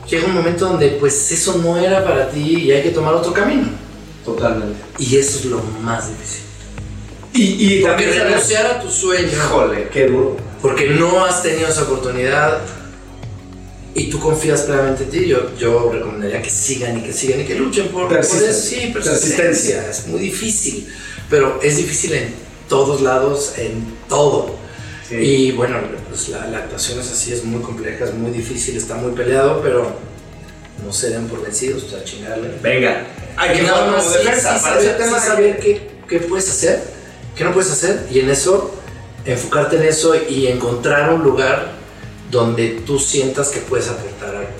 llega un momento donde pues eso no era para ti y hay que tomar otro camino. Totalmente. Y eso es lo más difícil. Y, y también renunciar a tu sueño, Híjole, qué duro. porque no has tenido esa oportunidad y tú confías plenamente en ti, yo, yo recomendaría que sigan y que sigan y que luchen por, por Persisten- eso. Sí, persistencia. Es muy difícil, pero es difícil en todos lados, en todo. Sí. Y bueno, pues la, la actuación es así, es muy compleja, es muy difícil, está muy peleado, pero no se den por vencidos, o sea, chingarle. Venga. Hay que nada más sí, defensa. sí para ese tema saber qué, qué puedes hacer, qué no puedes hacer, y en eso, enfocarte en eso y encontrar un lugar donde tú sientas que puedes aportar algo.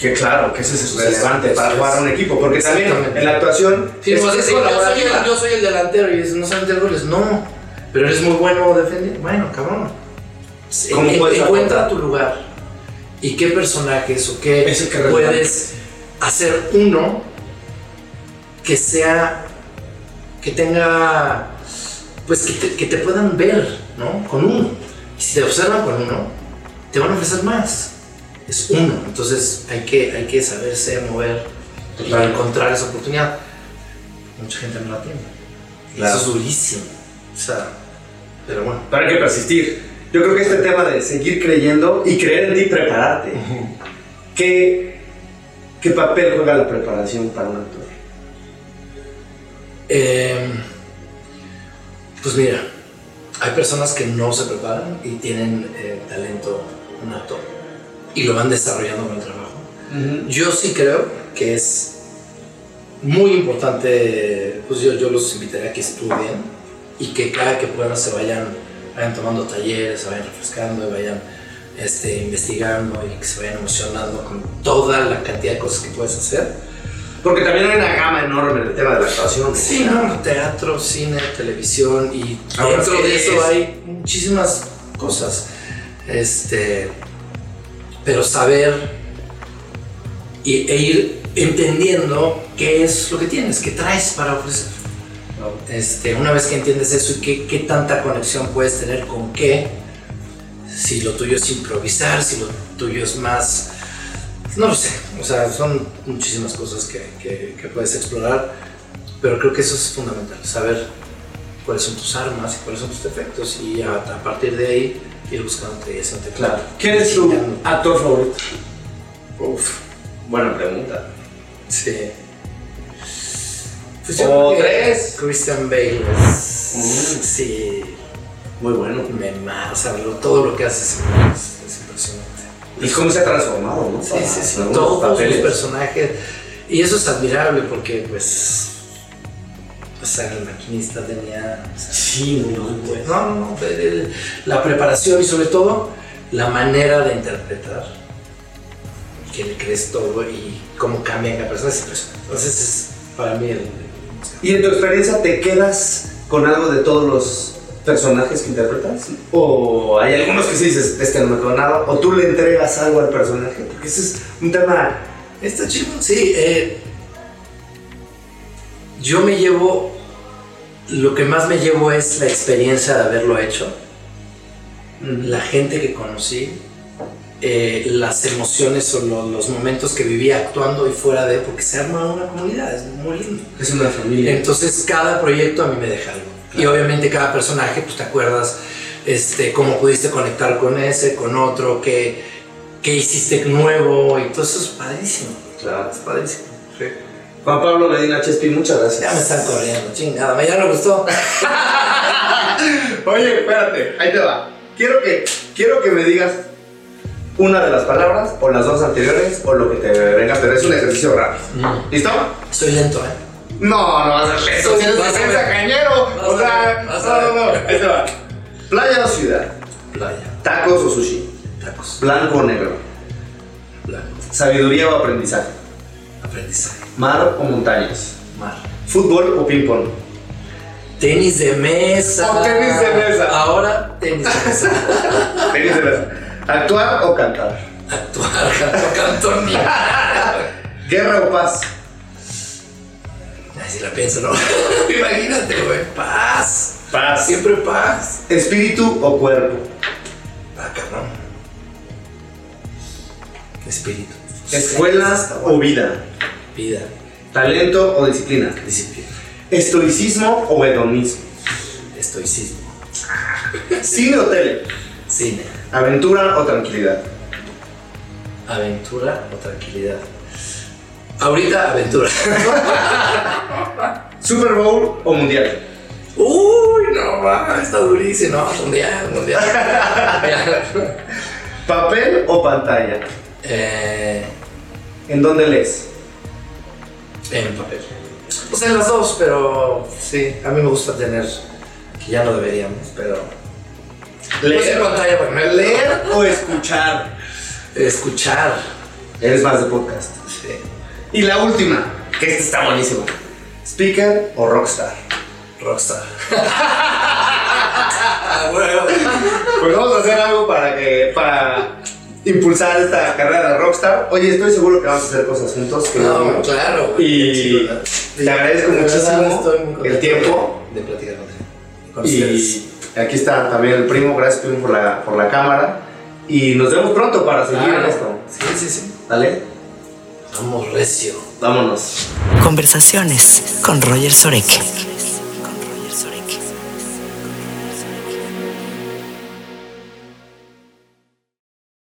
Que claro, que eso es Eso relevante es- para jugar es- a un equipo, porque también en la actuación Sí, es, a es decir, yo, soy el, yo soy el delantero y dices, no sabes meter goles. No, pero eres muy bueno defendiendo. Bueno, cabrón. ¿Cómo En- puedes encuentra aportar? tu lugar y qué personajes o qué Eso que puedes hacer uno que sea, que tenga, pues que te, que te puedan ver, ¿no? Con uno. Y si te observan con uno, te van a ofrecer más. Es uno. Entonces hay que, hay que saberse mover Total. encontrar esa oportunidad. Mucha gente no la tiene. Claro. Eso es durísimo. O sea, pero bueno. Pero hay que persistir. Yo creo que este tema de seguir creyendo y creer en ti y prepararte. ¿Qué, ¿Qué papel juega la preparación para un actor? Eh, pues mira, hay personas que no se preparan y tienen eh, talento nato y lo van desarrollando con el trabajo. Yo sí creo que es muy importante, pues yo, yo los invitaría a que estudien y que cada que puedan se vayan, vayan tomando talleres, se vayan refrescando y vayan este, investigando y que se vayan emocionando con toda la cantidad de cosas que puedes hacer. Porque también hay una gama enorme en el tema de la actuación. Sí, no, teatro, cine, televisión y Ahora dentro de es. eso hay muchísimas cosas. Este, pero saber y, e ir entendiendo qué es lo que tienes, qué traes para ofrecer. Este, una vez que entiendes eso y qué, qué tanta conexión puedes tener con qué, si lo tuyo es improvisar, si lo tuyo es más, no lo sé, o sea, son muchísimas cosas que, que- que puedes explorar, pero creo que eso es fundamental, saber cuáles son tus armas y cuáles son tus defectos y a, a partir de ahí ir buscándote y haciéndote claro. ¿Quién es tu actor favorito? Uf, Buena pregunta. sí. Pues O creo que tres. Christian Bale es, Mm. sí, Muy bueno. me mata, o sea, lo- todo lo que hace es, es- es impresionante. Y cómo se ha transformado, ¿no? Sí, Para- sí, sí, todos papeles. los personajes. Y eso es admirable porque, pues, sea, el maquinista tenía... o sea, Sí, bueno. No, no, la preparación y sobre todo la manera de interpretar. Que le crees todo y cómo cambia cada persona. Entonces, es para mí el... ¿Y en tu experiencia te quedas con algo de todos los personajes que interpretas? ¿O hay algunos que sí dices, este no me quedó nada? ¿O tú le entregas algo al personaje? Porque ese es un tema... Está chido, sí. eh, yo me llevo, lo que más me llevo es la experiencia de haberlo hecho, la gente que conocí, eh, las emociones o lo- los momentos que viví actuando y fuera de, porque se arma una comunidad, es muy lindo. Es una familia. Entonces cada proyecto a mí me deja algo. Y obviamente cada personaje, pues te acuerdas este, cómo pudiste conectar con ese, con otro, qué, qué hiciste nuevo y todo eso es padrísimo. Claro. Es padrísimo. Juan Pablo Medina Chespi, muchas gracias. Ya me están corriendo, chingada. Ya no gustó. [LAUGHS] Oye, espérate, ahí te va. Quiero que, quiero que me digas una de las palabras, o las dos anteriores, o lo que te venga, pero es un ejercicio rápido. ¿Listo? Soy lento, ¿eh? No, no vas a eres Vas a defensa cañero. Vas O sea, no, no, no. Ahí te va. Playa o ciudad. Playa, Tacos o sushi. tacos, Blanco o negro. blanco, Sabiduría o aprendizaje. Aprendizaje, Mar o montañas. mar. Fútbol o ping-pong. Tenis de mesa. Tenis de mesa. Ahora tenis de mesa. [LAUGHS] Tenis de mesa. Actuar o cantar. Actuar, canto, canto, ni. Guerra o paz. Ay, si la pienso, no. [LAUGHS] Imagínate, güey. Paz. Paz. Siempre paz. Espíritu o cuerpo. Ah, cabrón. Espíritu. Escuela Está o vida. Vida. Talento o disciplina. Disciplina. Estoicismo o hedonismo. Estoicismo. Cine o tele. Cine. Aventura o tranquilidad. Aventura o tranquilidad. Ahorita, aventura. [LAUGHS] Super Bowl o mundial. Uy, no, va, está durísimo. No, mundial, mundial. mundial. ¿Papel o pantalla? Eh, ¿En dónde lees? En papel. Pues en las dos, pero sí, a mí me gusta tener, que ya no deberíamos, pero... Pues en pantalla, pues, me- ¿Leer o escuchar? Escuchar. Eres más de podcast. Sí. Y la última, que esta está buenísima. ¿Speaker o rockstar? Rockstar. [LAUGHS] Bueno. Pues vamos a hacer algo para que para impulsar esta carrera de rockstar. Oye, estoy seguro que vamos a hacer cosas juntos. que No, claro. Y te agradezco muchísimo el tiempo. De platicar contigo. Y con ustedes. Y aquí está también el primo. Gracias, primo, por la, por la cámara. Y nos vemos pronto para seguir Claro. en esto. Sí, sí, sí. ¿Dale? Vamos recio. Vámonos. Conversaciones con Roger Sorek.